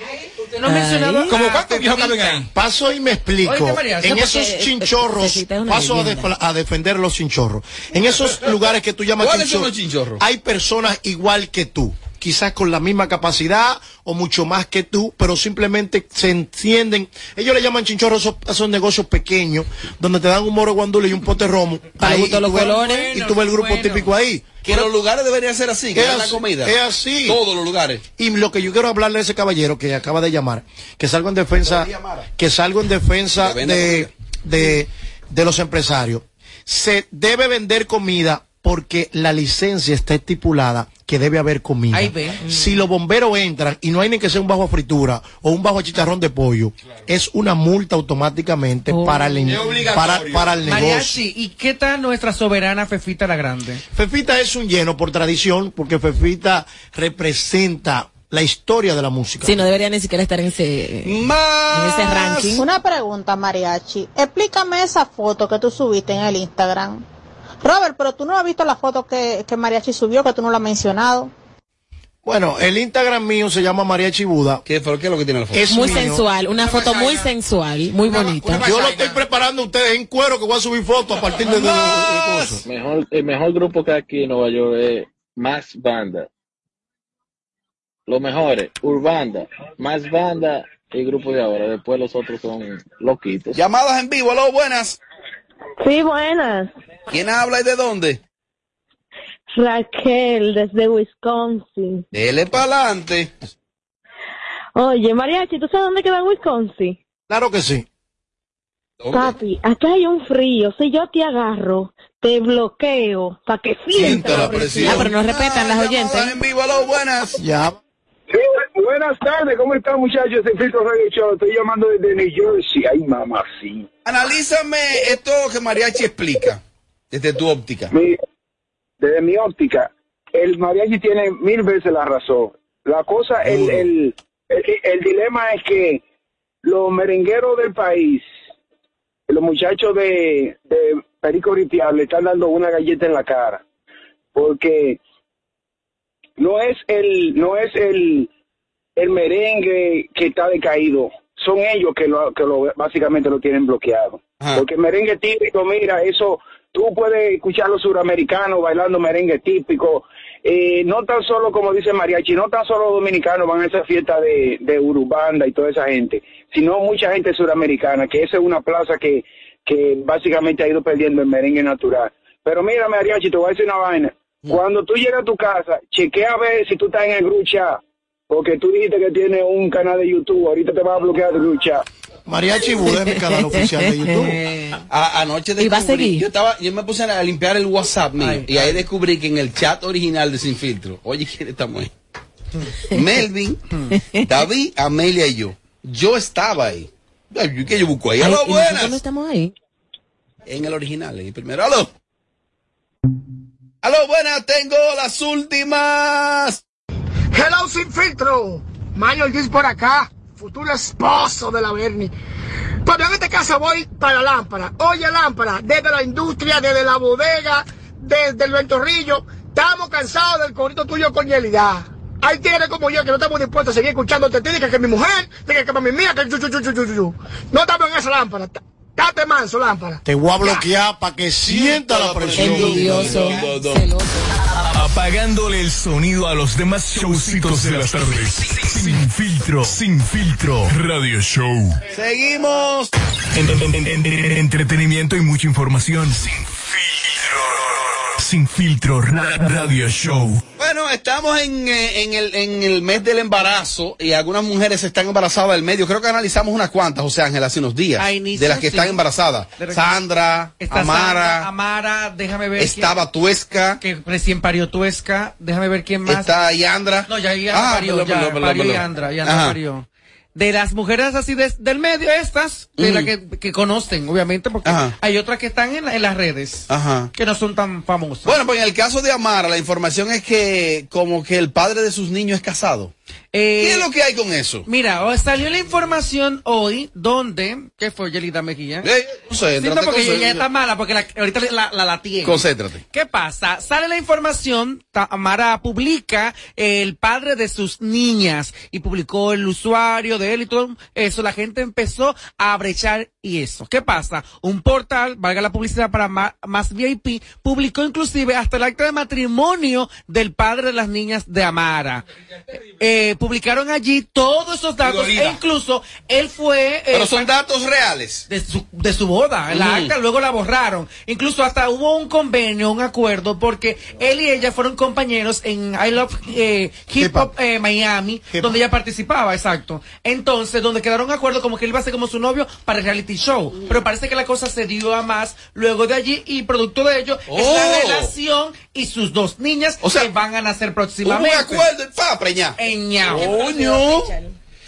Hey. No ha mencionado ¿Cómo a cuántos viejos caben ahí? Paso y me explico. Oye, María, en esos chinchorros, es paso a, defender los chinchorros. En esos lugares que tú llamas ¿Cuáles son los chinchorros, chinchorros? hay personas igual que tú. Quizás con la misma capacidad o mucho más que tú, pero simplemente se entienden. Ellos le llaman chinchorros esos, esos negocios pequeños, donde te dan un moro guandule y un pote romo. Ahí, y los tú ves-. Y tú ves el grupo Bueno. típico ahí. Que los lugares deberían ser así, que Es la comida. es así. Todos los lugares. Y lo que yo quiero hablarle a ese caballero que acaba de llamar, que salgo en defensa, que salgo en defensa de, de, de los empresarios. Se debe vender comida porque la licencia está estipulada que debe haber comida. Ahí ve. Si los bomberos entran y no hay ni que ser un bajo a fritura o un bajo a chicharrón de pollo, es una multa automáticamente para, el, para, para el negocio. Mariachi, ¿y qué tal nuestra soberana Fefita la Grande? Fefita es un lleno por tradición, porque Fefita representa la historia de la música. Sí, no debería ni siquiera estar en ese, en ese ranking. Una pregunta, Mariachi. Explícame esa foto que tú subiste en el Instagram. Robert, pero tú no has visto la foto que, que Mariachi subió, que tú no la has mencionado. Bueno, el Instagram mío se llama María Chibuda. ¿Qué, ¿Por qué es lo que tiene la foto? Es Muy mío. sensual, una foto muy sensual, muy bonita. Yo lo estoy preparando a ustedes en cuero que voy a subir fotos a partir de, de- de- de cosas. Mejor, el mejor grupo que hay aquí en Nueva York es Más Banda. Los mejores, Urbanda, Más Banda y Grupo de Ahora. Después los otros son loquitos. Llamadas en vivo, aló, buenas. Sí, buenas. ¿Quién habla y de dónde? Raquel, desde Wisconsin. Dele para adelante. Oye, Mariachi, ¿tú sabes dónde queda Wisconsin? Claro que sí. Papi, acá hay un frío. Si yo te agarro, te bloqueo para que sienta la presión. Ah, pero no respetan las oyentes. En vivo, aló, buenas. Ya. Sí, buenas tardes, ¿cómo están muchachos de Filtro Radio Show? Estoy llamando desde New Jersey. Ay, mamá, sí. Analízame esto que Mariachi explica, desde tu óptica. Mi- desde mi óptica, el mariachi tiene mil veces la razón. La cosa, el, el, el, el dilema es que los merengueros del país, los muchachos de, de Perico Ripial le están dando una galleta en la cara. Porque no es el, no es el, el merengue que está decaído, son ellos que lo, que lo básicamente lo tienen bloqueado. Porque el merengue típico, mira, eso tú puedes escuchar a los suramericanos bailando merengue típico, eh, no tan solo como dice Mariachi, no tan solo los dominicanos van a esa fiesta de, de Urubanda y toda esa gente, sino mucha gente suramericana, que esa es una plaza que, que básicamente ha ido perdiendo el merengue natural. Pero mira, Mariachi, te voy a decir una vaina. Cuando tú llegas a tu casa, chequea a ver si tú estás en el group chat, porque tú dijiste que tienes un canal de YouTube, ahorita te va a bloquear el group chat. Mariachi Buda es mi canal oficial de YouTube. (laughs) A- anoche ¿Y va a descubrí, seguir? yo estaba, yo me puse a limpiar el WhatsApp mío y ahí descubrí que en el chat original de Sin Filtro, oye, ¿quién estamos ahí? (laughs) Melvin, David, Amelia y yo. Yo estaba ahí. ¿Qué yo busco ahí? ¡Aló, no buenas! estamos ahí. En el original, en el primero. ¡Aló! ¡Aló, buenas! Tengo las últimas. Hello sin filtro. Mario Ortiz por acá, futuro esposo de la Bernie. Pero en este caso voy para Lámpara. Oye, Lámpara, desde la industria, desde la bodega, desde el ventorrillo, estamos cansados del corito tuyo con Yelida. Hay tigres como yo que no estamos dispuestos a seguir escuchándote. Tienes que que mi mujer, que que mi mía, que chu, chu, chu, chu, chu, chu. No estamos en esa lámpara. Date manso, lámpara. Te voy a bloquear para que sienta la presión. Apagándole el sonido a los demás showcitos de las tardes. Sin filtro, sin filtro. Radio Show. Seguimos. En- en- en- en- entretenimiento y mucha información. Sin filtro. Sin filtro. ra- Radio Show. Bueno, estamos en, eh, en, el, en el mes del embarazo y algunas mujeres están embarazadas del medio. Creo que analizamos unas cuantas, José Ángel, hace unos días. De las que sí. están embarazadas. Sandra, Está Amara, Sandra, Amara, déjame ver. estaba Tuesca, que recién parió Tuesca. Déjame ver quién más. está Yandra. No, ya Yandra Ah, parió, perdón, ya perdón, perdón, parió perdón. Yandra, Yandra parió. De las mujeres así de- del medio, estas, de Mm. las que, que conocen, obviamente, porque Ajá. hay otras que están en, la- en las redes, Ajá. que no son tan famosas. Bueno, pues en el caso de Amara, la información es que como que el padre de sus niños es casado. ¿Qué es lo que hay con eso? Mira, salió la información hoy donde, ¿qué fue Yelida Mejía? Eh, concéntrate, Sí, porque ella está mala, porque la- ahorita la, la, la tiene. Concéntrate. ¿Qué pasa? Sale la información, Tamara publica el padre de sus niñas y publicó el usuario de él y todo eso. La gente empezó a brechar y eso. ¿Qué pasa? Un portal, valga la publicidad para Ma- más VIP, publicó inclusive hasta el acta de matrimonio del padre de las niñas de Amara. Eh, publicaron allí todos esos datos Dolida. e incluso él fue... eh, Pero son datos reales. de su, de su boda. La Ujú. acta luego la borraron. Incluso hasta hubo un convenio, un acuerdo, porque él y ella fueron compañeros en I Love eh, Hip Hop eh, Miami, donde ella participaba, exacto. Entonces, donde quedaron un acuerdo como que él iba a ser como su novio para el reality show. Pero parece que la cosa se dio a más luego de allí y producto de ello es Oh. la relación y sus dos niñas que van a nacer Hubo un próximamente. acuerdo y pa, preñá. En Coño.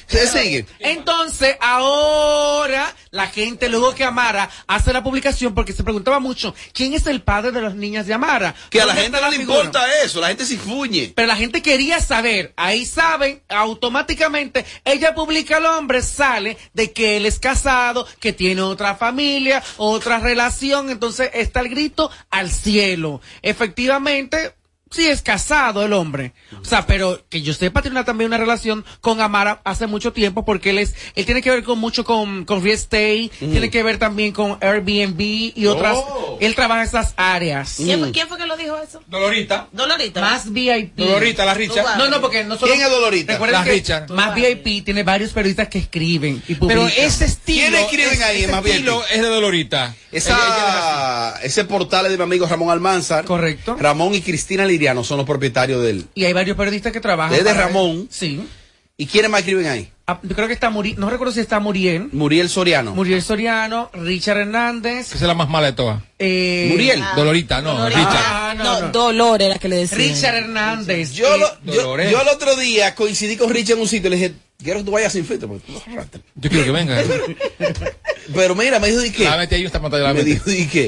Se sigue. Entonces, ahora la gente, luego que Amara hace la publicación, porque se preguntaba mucho, ¿quién es el padre de las niñas de Amara? Que a la ¿Dónde gente no le figura? importa eso, la gente se fuñe. Pero la gente quería saber, ahí saben, automáticamente, ella publica al hombre, sale de que él es casado, que tiene otra familia, otra relación, entonces está el grito al cielo. Efectivamente, sí es casado el hombre. O sea, pero que yo sepa, tiene una- también una relación con Amara hace mucho tiempo, porque él es, él tiene que ver con mucho con, con real estate, tiene que ver también con Airbnb y otras, Oh. él trabaja en esas áreas. ¿Quién, fue- quién fue que lo dijo eso? Dolorita. Dolorita. Más VIP. Dolorita, la Richard. No, no, porque no solo. ¿Quién es Dolorita? Recuerden La que Richard. Más VIP tiene varios periodistas que escriben y publican. Pero ese estilo. ¿Quiénes escriben ese- ahí ese Más VIP? estilo es de Dolorita. Esa, ese portal es de mi amigo Ramón Almanzar. Correcto. Ramón y Cristina Liriano son los propietarios del. Y hay varios periodistas que trabajan. Es de para- Ramón. Sí. ¿Y quiénes más escriben ahí? Ah, Yo creo que está Muriel, no recuerdo si está Muriel. Muriel Soriano. Muriel Soriano, Richard Hernández. Esa es la más mala de todas. Eh, Muriel. Dolorita, no, Richard. Ah, no, No, no. Dolores la que le decía. Richard Hernández. Yo, lo- yo, yo el otro día coincidí con Richard en un sitio y le dije, quiero que tú vayas sin filtro. porque tú no arrastras". Yo quiero que venga. (laughs) Pero mira, me dijo, ¿de qué? La mete ahí esta pantalla, la Me dijo, ¿de qué?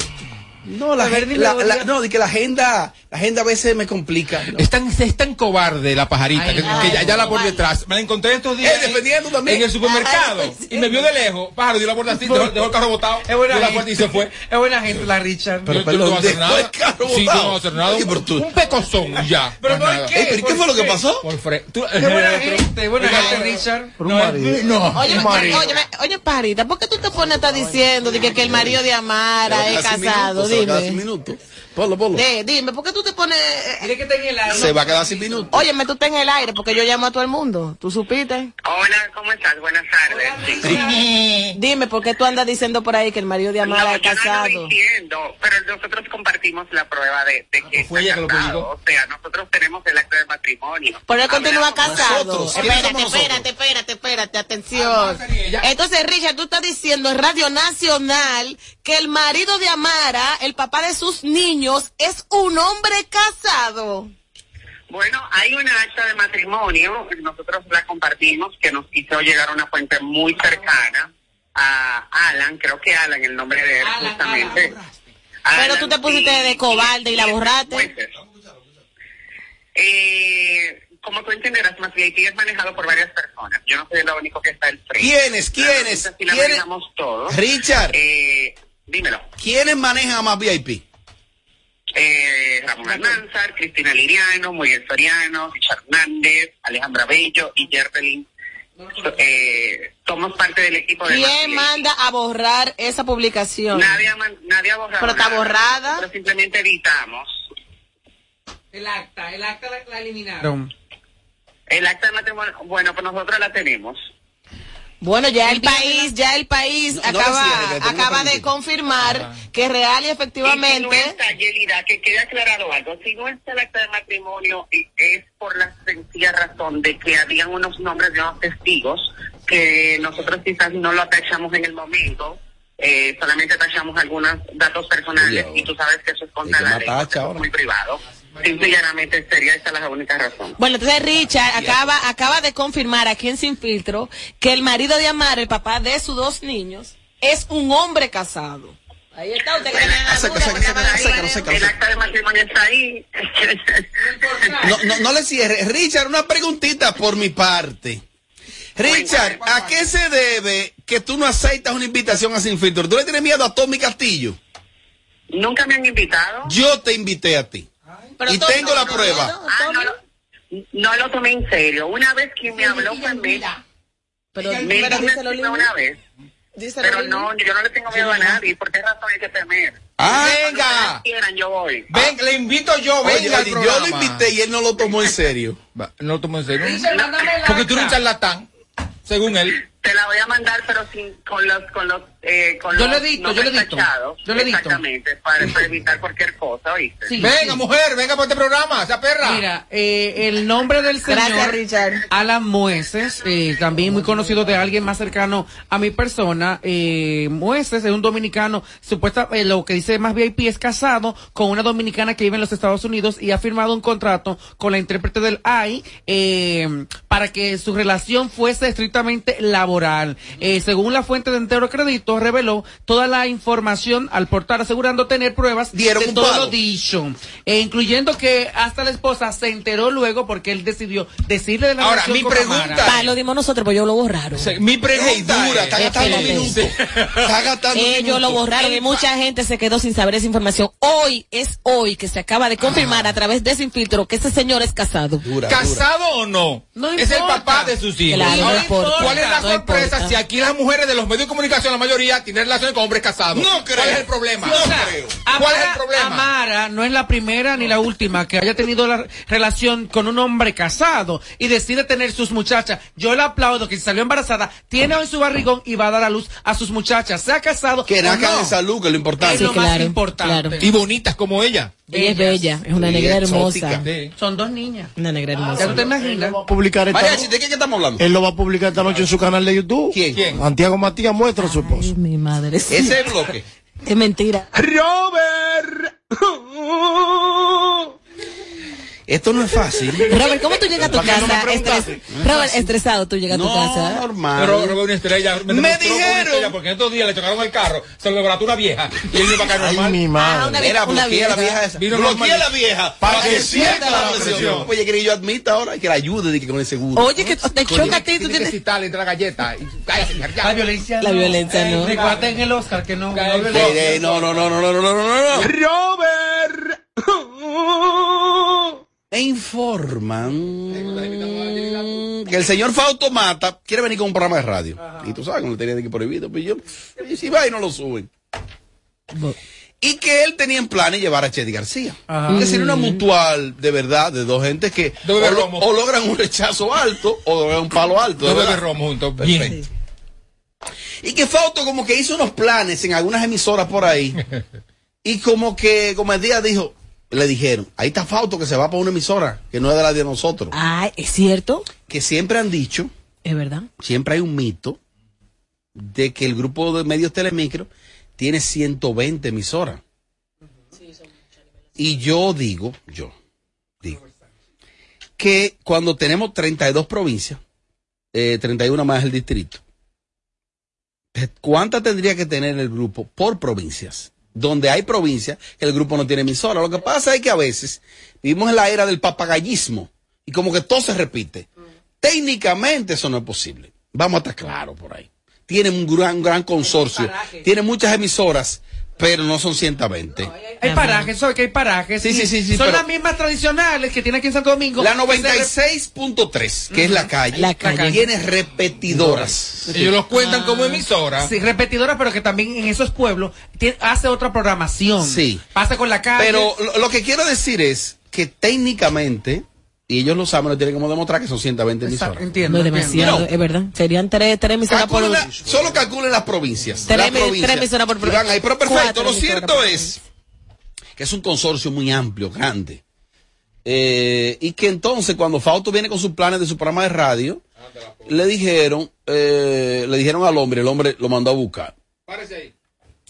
No, la, ver, la- no, de que la agenda, la agenda a veces me complica. Es tan, es tan cobarde la pajarita Ay, que, no. que ya, ya la por detrás. Me la encontré estos días Eh, también. en el supermercado Ay, sí. y me vio de lejos. Pájaro dio la puerta así, dejó, dejó el carro botado, Es buena dio la gente. puerta y se fue. Es buena gente la Richard. Pero, yo, yo no voy a hacer nada. el carro sí, yo no voy a hacer nada. Oye, pero tú- Un pecozón y ya. ¿Pero por nada. qué? Ey, pero ¿qué fue lo que pasó? Por fre tú- Qué buena pero- gente, buena gente Richard. No, no. Oye, oye, oye, Pajarita, ¿por qué tú te pones a estar diciendo de que, que el marido de Amara es casado? Dime. minutos. Ponlo, ponlo. De- dime, ¿por qué tú te pones... Dile que está en el aire. Se va a quedar sin minutos. Óyeme, tú estás en el aire porque yo llamo a todo el mundo. ¿Tú supiste? Hola, ¿cómo estás? Buenas tardes. Dime, ¿por qué tú andas diciendo por ahí que el marido de Amara No, es yo no casado? ando diciendo, pero nosotros compartimos la prueba de, de que fue ella está que lo casado. publicó. O sea, nosotros tenemos el acto de matrimonio. Pero él continúa casado. Nosotros, ¿quiénes Espérate, espérate, espérate, espérate, atención. Entonces, Richard, tú estás diciendo en Radio Nacional que el marido de Amara, el papá de sus niños, es un hombre casado. Bueno, hay una acta de matrimonio, nosotros la compartimos, que nos hizo llegar una fuente muy cercana a Alan, creo que Alan, el nombre de él, justamente. Pero tú te pusiste de cobarde y la borraste. Eh, como tú entenderás, más VIP es manejado por varias personas. Yo no soy lo único que está al frente. ¿Quiénes? ¿Quiénes? La ¿Quiénes? manejamos todos. Richard. Eh, dímelo. ¿Quiénes manejan a más VIP? Eh, Ramón Almanzar, Cristina Liriano, Muriel Soriano, Richard Hernández, Alejandra Bello y Jervelin. Eh, somos parte del equipo de ¿Quién manda a borrar esa publicación? Nadie nadie ha borrado Pero está nada. borrada. Nosotros simplemente editamos. El acta, el acta la, la eliminaron. El acta de matrimonio, bueno, pues nosotros la tenemos. Bueno, ya el país, ya el país No, acaba, cierre, acaba de confirmar que real y Y si no efectivamente está, Yelida, que quede aclarado algo, si no está el acta de matrimonio es por la sencilla razón de que habían unos nombres de unos testigos que nosotros quizás no lo tachamos en el momento, eh, solamente tachamos algunos datos personales y tú sabes que eso es contra la ley, es muy privado. Simple y llanamente sería esa la única razón. Bueno, entonces Richard acaba, acaba de confirmar aquí en Sin Filtro que el marido de Amar, el papá de sus dos niños, es un hombre casado. Ahí está, usted que El acta de matrimonio está ahí. No, no, no le cierre. Richard, una preguntita por mi parte. Richard, ¿a qué se debe que tú no aceptas una invitación a Sin Filtro? ¿Tú le tienes miedo a Tommy Castillo? Nunca me han invitado. Yo te invité a ti. Y tengo la prueba. Ah, no, lo, no lo tomé en serio. Una vez quien me habló fue Mira. Pero, me pero dijo díselo, encima Lili. una vez. Díselo, Pero no, yo no le tengo miedo a nadie. ¿Por qué razón hay que temer? Ah, quieran, yo voy. Ven, le invito yo, venga oye, yo lo invité y él no lo tomó en serio. Va, No lo tomó en serio. Porque tú eres un charlatán, según él. Te la voy a mandar, pero sin, con los, con los, eh, con Yo los le dicto, yo le dicto. Yo le dicto. Exactamente, para, para evitar cualquier cosa, ¿oíste? Sí, venga, sí. mujer, venga por este programa, esa perra. Mira, eh, el nombre del señor Gracias, Richard. Alan Mueces, eh, también muy conocido de alguien más cercano a mi persona. Eh, Mueces es un dominicano, supuesta, eh, lo que dice más VIP es casado con una dominicana que vive en los Estados Unidos y ha firmado un contrato con la intérprete del AI eh, para que su relación fuese estrictamente laboral. Eh, según la fuente de Entero Crédito, reveló toda la información al portal asegurando tener pruebas Dieron de todo palo. lo dicho, e incluyendo que hasta la esposa se enteró luego porque él decidió decirle de la Ahora, mi pregunta. Ah, lo dimos nosotros, pues yo lo borraron. Se- Mi pregunta dura, es- está gastando minutos. Está gastando Ellos lo minutos. borraron y mucha gente se quedó sin saber esa información. Hoy es hoy que se acaba de confirmar a través de Sin Filtro que ese señor es casado. Dura, dura. ¿Casado o no? No es el papá de sus hijos. Claro, no importa. ¿Cuál es la No sorpresa importa. si aquí las mujeres de los medios de comunicación, la mayoría, tienen relaciones con hombres casados? No creo. ¿Cuál es el problema? No O sea, creo. ¿Cuál es el Amara- problema? Amara no es la primera ni la última que haya tenido la relación con un hombre casado y decide tener sus muchachas. Yo le aplaudo que si salió embarazada, tiene hoy su barrigón y va a dar a luz a sus muchachas. Se ha casado Que o nazcan no. de salud, que es lo importante. Es lo Sí, más claro, importante. claro. Y bonitas como ella. Ella es bella, es una negra hermosa. Sí. Son dos niñas. Una negra ¿Ya tú hermosa. te imaginas? Va a publicar esta Mariachi, ¿de qué, qué estamos hablando? Él lo va a publicar esta noche en su canal de YouTube. ¿Quién? ¿Quién? Santiago Matías muestra a su Ay, mi madre. sí. Ese bloque. Es mentira. Robert. Esto no es fácil. Robert, ¿cómo tú llegas a tu casa? No Estres... Robert, estresado, tú llegas no, a tu casa. normal. Pero Robert, una estrella. Me, me dijeron. Una porque estos días le chocaron el carro, se lo levantó una vieja. Y él iba a caer normal. Ay, mi ah, madre. Ah, una vieja, Era, bloquea vieja. la vieja esa. bloquea la vieja para que, sienta la presión. Oye, que yo admita ahora que la ayude que con el seguro. Oye, que te choca a ti. Tú tienes que citarle entre la galleta. La violencia La violencia eh, no. Recuerden el Oscar que no. No, no, no, no, no, no, no, no. Robert. (laughs) Me informan que el señor Fausto Mata quiere venir con un programa de radio. Y tú sabes, no le tenía de que prohibido. Pues yo, y si va y no lo suben. Y que él tenía en planes llevar a Chedi García. Ajá. Que sería una mutual de verdad de dos gentes que o, lo- o logran un rechazo alto o logran un palo alto. de Dos romo juntos. Bien. Perfecto. Y que Fausto como que hizo unos planes en algunas emisoras por ahí. (laughs) y como que, como el día dijo, le dijeron, ahí está Fausto que se va para una emisora, que no es de la de nosotros. Ay, ¿es cierto? Que siempre han dicho, Es verdad. siempre hay un mito, de que el grupo de medios telemicro tiene 120 emisoras. Y yo digo, yo digo, que cuando tenemos 32 provincias, eh, 31 más el distrito, ¿cuántas tendría que tener el grupo por provincias? Donde hay provincias que el grupo no tiene emisora. Lo que pasa es que a veces vivimos en la era del papagallismo y como que todo se repite. Técnicamente eso no es posible. Vamos a estar claros por ahí. Tiene un gran, gran consorcio. Tiene muchas emisoras, pero no son 120. Hay parajes, ¿sabes que hay parajes? Sí, sí, sí, sí, Son pero- las mismas tradicionales que tiene aquí en Santo Domingo. La que se 96.3, que es la calle, La calle. tiene repetidoras. Ellos los cuentan como emisora. Sí, repetidora, pero que también en esos pueblos tiene- hace otra programación. Sí. Pasa con la calle. Pero lo, lo que quiero decir es que técnicamente, y ellos lo saben, lo tienen como demostrar que son 120 Exacto, emisoras. entiendo. No demasiado, No. es verdad. Serían tres, tres emisoras por... La- solo calculen las provincias. Tres las emi- provincias. tres emisoras por ahí. Pero perfecto, cuatro lo cierto es que es un consorcio muy amplio, grande. Eh, y que entonces cuando Fausto viene con sus planes de su programa de radio, le dijeron, eh, le dijeron al hombre, el hombre lo mandó a buscar.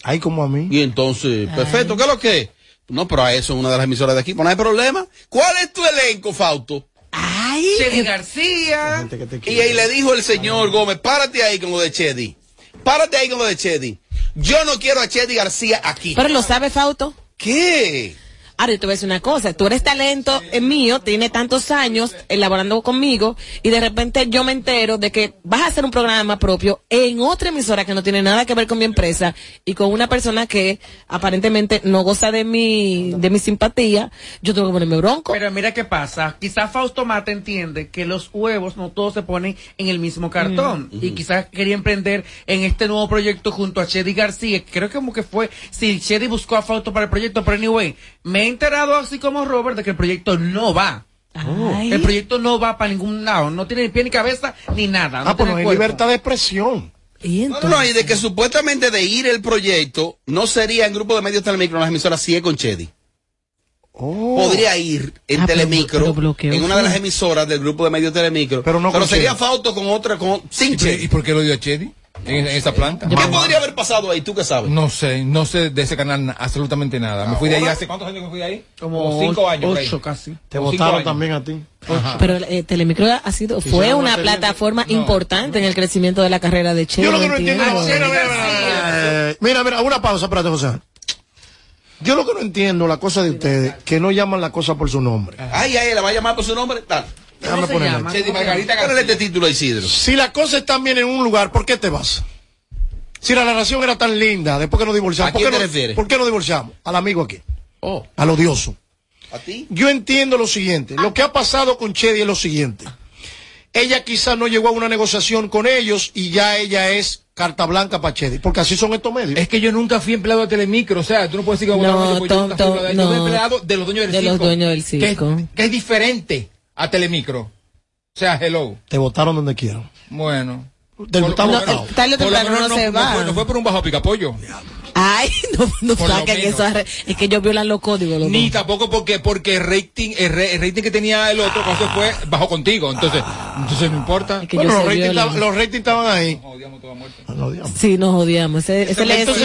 Ay, como a mí. Y entonces, perfecto, ¿qué es lo que es? No, pero a eso es una de las emisoras de aquí, pues no hay problema. ¿Cuál es tu elenco, Fausto? Ay, Chedi García. Y ahí le dijo el señor Gómez, párate ahí con lo de Chedi. Párate ahí con lo de Chedi. Yo no quiero a Chedi García aquí. Pero lo sabe, Fausto. ¿Qué? Ahora, yo te voy a decir una cosa. Tú eres talento mío, tiene tantos años elaborando conmigo, y de repente yo me entero de que vas a hacer un programa propio en otra emisora que no tiene nada que ver con mi empresa y con una persona que aparentemente no goza de mi, de mi simpatía. Yo tengo que ponerme bronco. Pero mira qué pasa. Quizás Fausto Mata entiende que los huevos no todos se ponen en el mismo cartón. Mm. Y quizás quería emprender en este nuevo proyecto junto a Chedi García. Creo que como que fue, si Chedi buscó a Fausto para el proyecto, pero anyway, me he enterado así como Robert de que el proyecto no va. Ay. El proyecto no va para ningún lado. No tiene ni pie ni cabeza ni nada. No Ah, pues no hay cuerpo. libertad de expresión. No, no, no, y de que supuestamente de ir el proyecto no sería en grupo de medios telemicro en las emisoras, sí es con Chedi. Podría ir en Ah, pero- telemicro, pero en una de las emisoras del grupo de medios telemicro. Pero, no con sería Chedi. Fausto con otra, con, sin ¿Y, Chedi. ¿Y por qué lo dio a Chedi? En, en esa planta. ¿Qué podría haber pasado ahí? ¿Tú qué sabes? No sé, no sé de ese canal na- absolutamente nada. Me fui de ahí hace cuántos años que fui de ahí? Como cinco ocho- años. ocho casi. Te votaron también a ti. Pero eh, Telemicro ha sido, Sí, fue una plataforma importante en el crecimiento de la carrera de Che. Yo lo que no entiendo. Mira, mira, mira, mira, mira, una pausa, espérate, José. Yo lo que no entiendo, la cosa de ustedes, que no llaman la cosa por su nombre. Ay, ay, la va a llamar por su nombre. Dale. Déjame ponerle. Chedi Margarita este título a Isidro. Si las cosas están bien en un lugar, ¿por qué te vas? Si la relación era tan linda, después que nos divorciamos, ¿A ¿por quién qué, te no, refieres? ¿por qué nos divorciamos? Al amigo aquí, Oh. al odioso. ¿A ti? Yo entiendo lo siguiente. Lo que ha pasado con Chedi es lo siguiente. Ella quizás no llegó a una negociación con ellos y ya ella es carta blanca para Chedi, porque así son estos medios. Es que yo nunca fui empleado de Telemicro, o sea, tú no puedes decir que No, yo nunca fui Tom, empleado de- yo fui no. empleado de los dueños del De los circo. dueños del que- circo. Que, es diferente a Telemicro. O sea, hello. Te votaron donde quieran. Bueno. Temprano menos no se va. fue, no fue por un bajo picapollo. Ay, (laughs) no, no saquen eso. Es que ellos violan los códigos. Los Ni dos. tampoco porque porque el rating el, re- el rating que tenía el otro cuando se fue bajó contigo. Entonces, entonces no importa. que Bueno, yo los ratings, estaban- los ratings estaban ahí. Sí, nos odiamos. Ese, ese Entonces,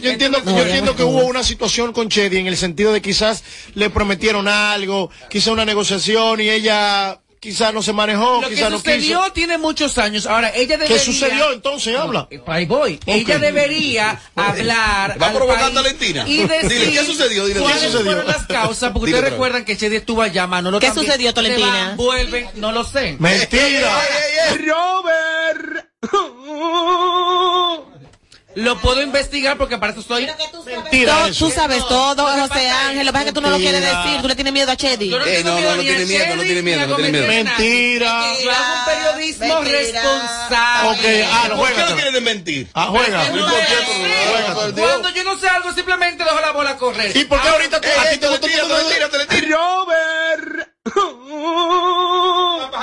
yo, entiendo, Nos yo odiamos entiendo que hubo una situación con Chedi en el sentido de quizás le prometieron algo, quizás una negociación y ella quizás no se manejó, Lo que quizás no sucedió quiso. tiene muchos años. Ahora, ella debería... ¿Qué sucedió entonces? Habla. Ahí voy. Ella debería (laughs) hablar. Va a provocar país Valentina. Y decir Dile, ¿qué sucedió? Dile, ¿Cuáles ¿qué sucedió? fueron las (laughs) causas? Porque Dile, ustedes recuerdan que Chedi estuvo allá, Manolo ¿Qué también. sucedió, van, vuelven, no lo sé. Mentira. (laughs) Robert. Lo puedo investigar porque para eso. Mentira Tú, eso. tú sabes todo, José Ángel. Lo que pasa es que tú no lo quieres decir. Tú le tienes miedo a Chedi. Yo no Eh, no, miedo no, no tiene miedo, no tiene miedo, no tiene miedo. Mentira. Yo hago un periodismo Mentira. responsable. Ok, ah, no ¿Por qué no quieres desmentir? Ah, juega. No es- Cuando yo no sé algo, simplemente dejo la bola correr. ¿Y por qué ahorita tú, a ti te gustó Tira, todo tira, tira, tira.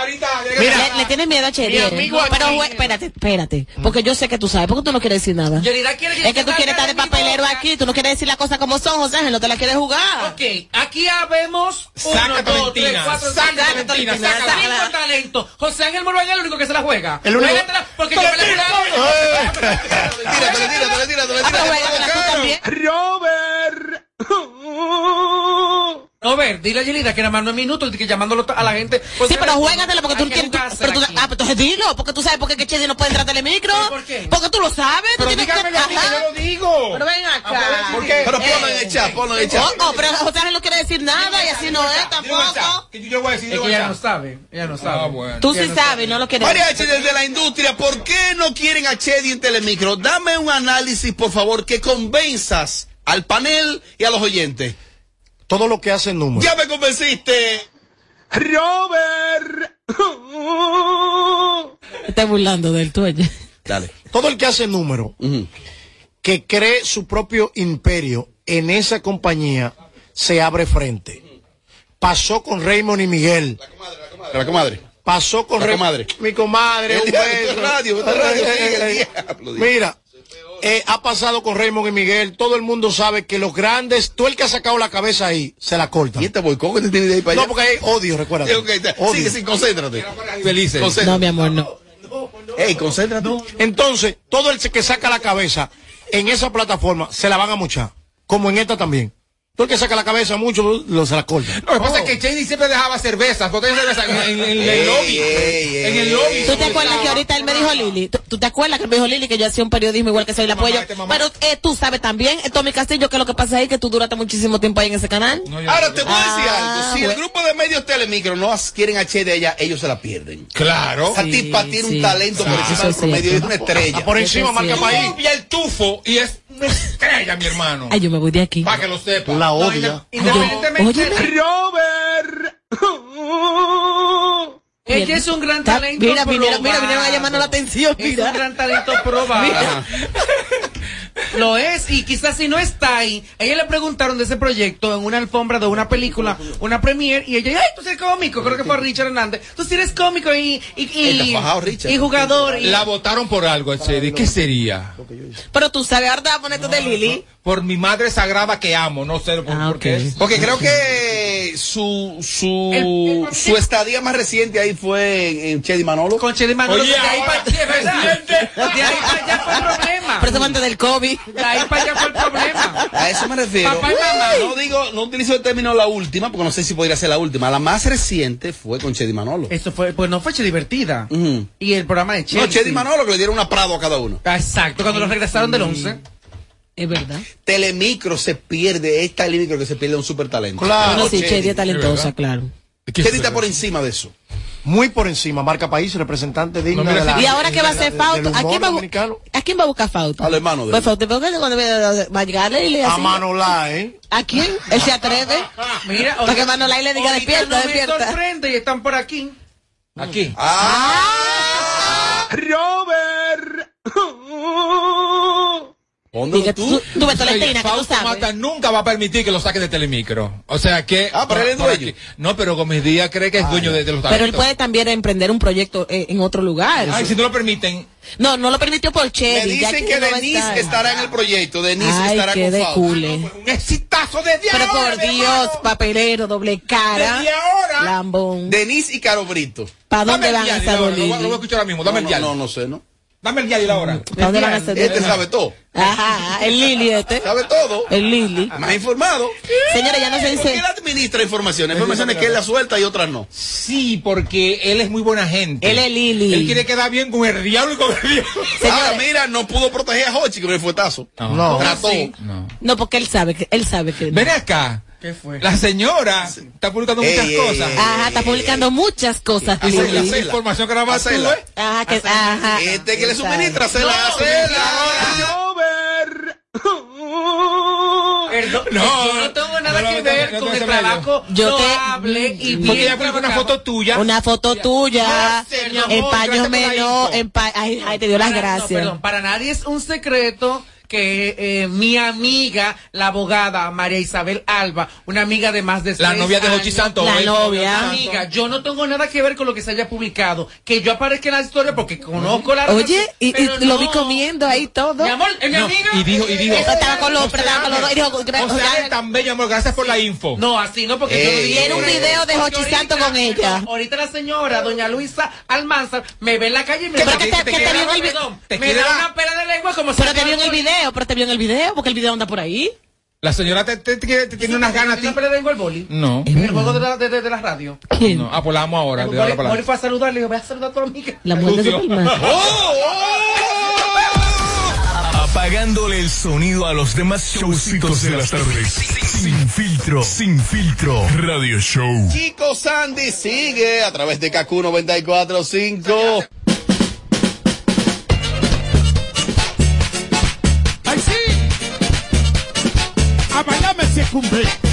Robert. Mira, le, le tienes miedo a Chedi. mi eh. amigo Pero espérate, espérate. Porque yo sé que tú sabes. Porque tú no quieres decir nada. Yelida quiere Es que tú quieres estar de papelero boca. aquí. Tú no quieres decir las cosas como son, José Ángel. No te las quieres jugar. Ok, aquí habemos Saca Valentina, saca cinco, Valentina, talentos. José Ángel Morón es el único que se la juega. El único- Porque yo me la juego. Eh. Tira, tira, tira, tira, tira, Ah, pero tira. juégatela tú también. Robert. No, ver, dile a Yelida que nada más no es minutos, que llamándolo a la gente. Sí, pero juégatelo porque tú no jugársela Pero tú, ah, pues entonces dilo. Porque tú sabes por qué que Chedi no puede entrar a Telemicro. ¿Pero por qué? Porque tú lo sabes. Tú Pero tienes que. dígamelo a mí, que Ajá. yo lo digo. Pero ven acá. ¿Por qué? Pero ponlo en el chat, ponlo en el chat. Oh, oh, pero José no quiere decir nada y así no es tampoco. Que yo voy a decir, Es que ella no sabe, ella no sabe. Ah, bueno. Tú sí sabes, no lo quieres Mariachi desde la industria, ¿por qué no quieren a Chedi en Telemicro? Dame un análisis, por favor, que convenzas al panel y a los oyentes. Todo lo que hace número. Ya me convenciste. Robert. Estás burlando del tuyo. Dale. Todo el que hace número, que cree su propio imperio en esa compañía, se abre frente. Pasó con Raymond y Miguel. La comadre. Pasó con La comadre. Mi comadre. (laughs) El un beso. radio, radio. Mira, eh, ha pasado con Raymond y Miguel. Todo el mundo sabe que los grandes, tú el que ha sacado la cabeza ahí, se la corta. ¿Y este boicot que te tiene de ahí para allá? (laughs) No, porque hay odio, recuerda. Sí. Odio. Sí, concéntrate. Felices. Concéntrate. No, mi amor, no. Ey, concéntrate. Entonces, todo el que saca la cabeza en esa plataforma se la van a muchar. Como en esta también. Tú que saca la cabeza mucho, lo se la corta. Lo que pasa es que Shady siempre dejaba cervezas, botellas de cerveza en, en- en el lobby. ey, en el lobby. ¿Tú te acuerdas que ahorita él me dijo Lili? ¿Tú, tú te acuerdas que me dijo Lili que yo hacía un periodismo igual que soy el apoyo? Pero eh, tú sabes también, eh, Tommy Castillo, que lo que pasa ahí es que tú duraste muchísimo tiempo ahí en ese canal. Ahora te voy a decir Ah, algo. Si el grupo de medios telemicro no quieren a Che de ella, ellos se la pierden. Claro. Esa tipa tiene un talento por encima del promedio. Es una estrella. por encima marca país. Y el tufo y es una estrella, mi hermano. Ay, yo me voy de aquí. Para que lo sepa. La odia. Independientemente. Robert. Ella es un gran talento Mira, vinieron, mira, vinieron a llamarnos la atención, Es mira. un gran talento probado. (laughs) Lo es, y quizás si no está ahí, a ella le preguntaron de ese proyecto en una alfombra de una película, una premiere, y ella, ay, tú eres cómico, creo que fue Richard Hernández, tú sí eres cómico y, y, y, y jugador. Y, La votaron por algo, Shady. ¿Qué sería? Pero tú sabes, ahora te vas a poner de Lili. Por mi madre sagrada que amo, no sé por, por qué es. Porque creo que su su su estadía más reciente ahí fue en, en Chedi Manolo. Con Chedi Manolo, Oye, de ahí para (laughs) de ahí para allá fue el problema. Pero eso fue antes del COVID. De ahí para allá fue el problema. A eso me refiero. Papá y mamá. No digo, no utilizo el término la última, porque no sé si podría ser la última. La más reciente fue con Chedi Manolo. Eso fue, pues no fue Che divertida. Y el programa de Che. No, Chedi Manolo que le dieron una Prado a cada uno. Exacto, cuando los regresaron del 11. Es verdad. Telemicro se pierde, es Telemicro que se pierde un super talento. Bueno, sí, Chedi es talentosa, claro. Chedi está por encima de eso. Muy por encima, marca país, representante digna de la, Y ahora que va a ser del Fausto, ¿a quién va, a bu- dominicano. ¿a quién va a buscar Fausto? Al hermano de Pues él. Fausto, ¿por qué cuando va a llegarle y le A? Manolá, ¿eh? ¿A quién? Él se atreve. (laughs) Mira, Para que Manolá le diga despierta, no despierta. sorprende y están por aquí. Aquí. Robert. Diga, tú, tú esquina, que tú sabes. Mata nunca va a permitir que lo saquen de Telemicro. O sea que. Ah, pero él es por dueño. No, pero con mis días cree que es dueño de, de los Pero él talentos. puede también emprender un proyecto eh, en otro lugar. Ay, si no lo permiten. No, no lo permitió por Me Chedi. ya dicen que que no Denise estar. estará en el proyecto. Denise Ay, estará qué con de Fausto. cule. Un exitazo desde Pero ahora. por Dios, hermano. papelero, doble cara. Desde ahora. Lambón. Denise y Caro Brito. ¿Para dónde van a-. Dame el No, diario. no, no sé, ¿no? Dame el diario ahora. ¿Para dónde van a hacer Este sabe todo. Ajá, el Lili este. Sabe todo. El Lili. Ha informado. Señora, ya no se ¿Por qué dice. él administra información? Informaciones que él la suelta y otras no. Sí, porque él es muy buena gente. Él es Lili. Él quiere quedar bien con el diablo y con el diablo. Ahora, mira, no pudo proteger a Hochi con el fuetazo. No. Trató. No, porque él sabe que él sabe que. Ven acá. ¿Qué fue? La señora está publicando Ey, muchas ey, cosas. ey. Ajá, está publicando muchas cosas, hace información que más tú. ¿eh? Ajá, que ajá. Este que le suministra, hacela. Robert. Perdón, No, yo no tengo nada no, que ver no, con no, el no, trabajo Yo te- loable y Porque ella publicó una foto tuya. Una foto tuya en paños la pa ay, ay, te dio las Para- gracias. perdón, para nadie es un secreto que eh, mi amiga, la abogada María Isabel Alba, una amiga de más de La novia de Jochi Santos. La novia. Amiga, yo no tengo nada que ver con lo que se haya publicado. Que yo aparezca en la historia porque conozco la Oye, y, lo vi comiendo ahí todo. Mi amor, es mi No, amiga. y dijo, y dijo. Eso estaba con los, estaba con los dos y dijo, O sea, tan bello, amor. Gracias por la info. No, así no, porque yo lo Ey, dije. Tiene un video de Jochi Santos con ella. Ahorita la señora, doña Luisa Almanzar, me ve en la calle y me da- que te- vio en el vi- perdón, te me quiere da dar- una pera de lengua como si Pero te vio en el fuera- video, pero te vio en el video, porque el video anda por ahí. La señora te, te- te- te tiene unas ganas a ti. ¿Una pera de lengua al boli? No. En el juego de la, de, de- de la radio. ¿Quién? No. Ah, pues la amo ahora. ahora Boli, para Boli fue a saludar, le dijo, ve a saludar a tu amiga. La mujer de Sucio. Superman. (laughs) Apagándole el sonido a los demás showcitos de las tardes. Sin filtro, sin filtro. Radio Show. Chico Sandy sigue a través de KQ 945. A bailarme se cumple.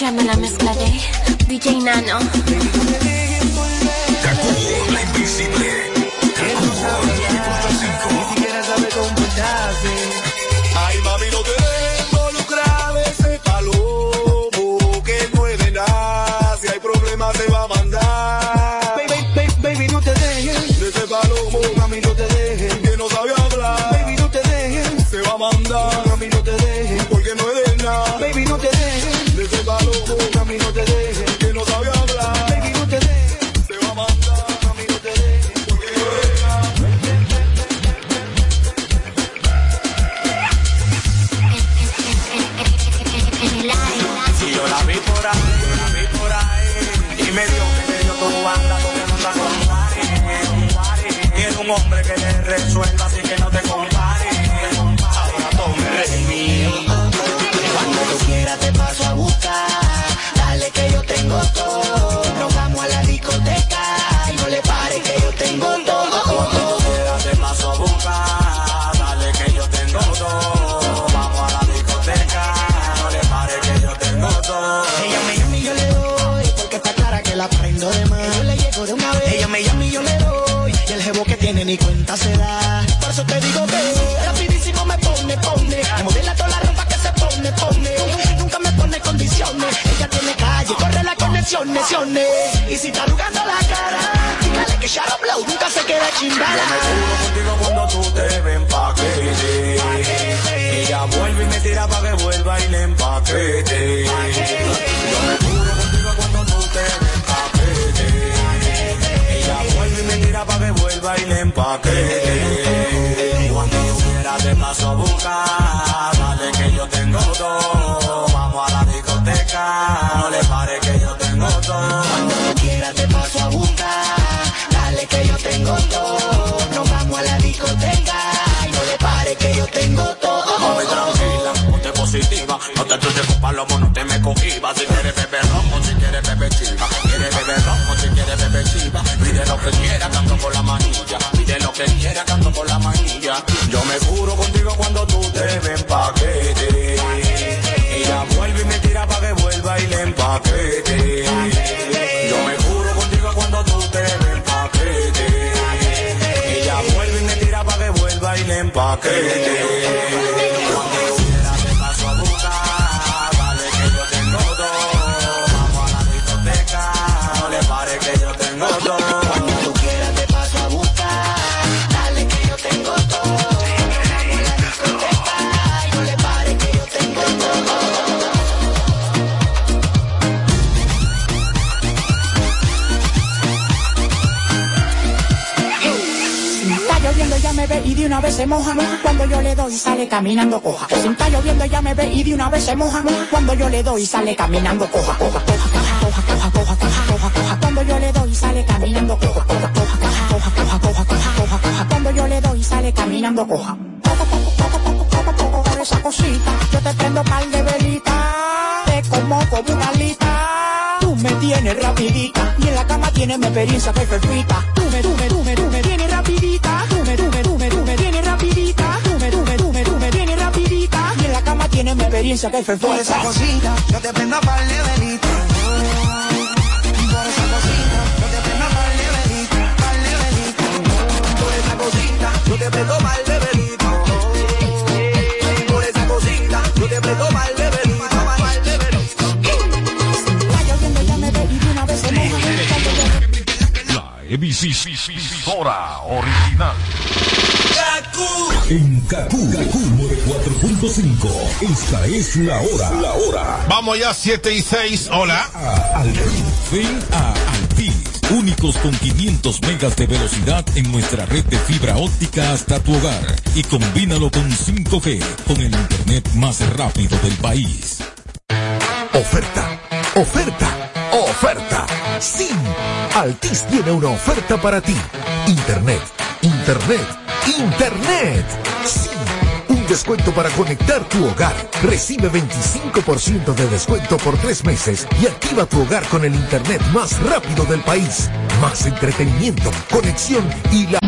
Mezclame la mezcla de DJ Nano. andas, un hombre que te resuelva, así que no te compres. Ni cuenta se da. Por eso te digo que rapidísimo me pone, pone. Me modela toda la ropa que se pone, pone. Nunca me pone condiciones. Ella tiene calle, corre la conexión, lesiones. Y si está arrugando la cara, dígale que Shadow Blow nunca se queda chingada. contigo cuando tú te ven paquete. Ella vuelve y me tira pa' que vuelva y le empaquete. Le empaquete. Cuando quieras te paso a buscar. Dale que yo tengo todo. Vamos a la discoteca. No le pare que yo tengo todo. Cuando tú quieras te paso a buscar. Dale que yo tengo todo. Nos vamos a la discoteca no le pare que yo tengo todo. Mami, tranquila, ponte positiva. No te truques con palomo, no te me cogibas. Si quieres beber romo, si quieres beber chiva. Quieres beber romo, si quieres beber chiva. Pide lo que quiera, Yo me juro contigo cuando tú te ven paquete. Ella vuelve y me tira pa' que vuelva y le empaquete. Yo me juro contigo cuando tú te ven paquete. Ella vuelve y me tira pa' que vuelva y le empaquete. Se moja. Cuando yo le doy sale caminando coja. Si está lloviendo ya me ve y de una vez se moja. Cuando yo le doy sale caminando coja. Coja, coja, coja, coja, coja, coja, coja. Cuando yo le doy sale caminando coja. Coja, coja, coja, coja, coja, coja, coja. Cuando yo le doy sale caminando coja. Por esa cosita. Yo te prendo par de velitas. Te como como una alita. Tú me tienes rapidita. Y en la cama tienes mi experiencia perfecta. Tú me, tú me, tú me, tú me tienes rapidita. Tienes mi experiencia que es perfecta. Por esa cosita, yo te prendo par de velitas. Por esa cosita, yo te prendo par de velitas, par de velitas. Por esa cosita, yo te prendo par de velitas. Por esa cosita, yo te prendo velitas, par de velitas. Está lloviendo ya me ve y de una vez se moja. Cuando yo- La emisora original. En Kaku, Kaku 4.5. Esta es la hora. La hora. Vamos ya, 7 y 6. Hola. Al Ven a Altis. Únicos con 500 megas de velocidad en nuestra red de fibra óptica hasta tu hogar. Y combínalo con 5G, con el internet más rápido del país. Oferta, oferta, oferta. Sí, Altis tiene una oferta para ti. Internet, internet, internet. Sí, un descuento para conectar tu hogar. Recibe 25% de descuento por tres meses y activa tu hogar con el internet más rápido del país. Más entretenimiento, conexión y la...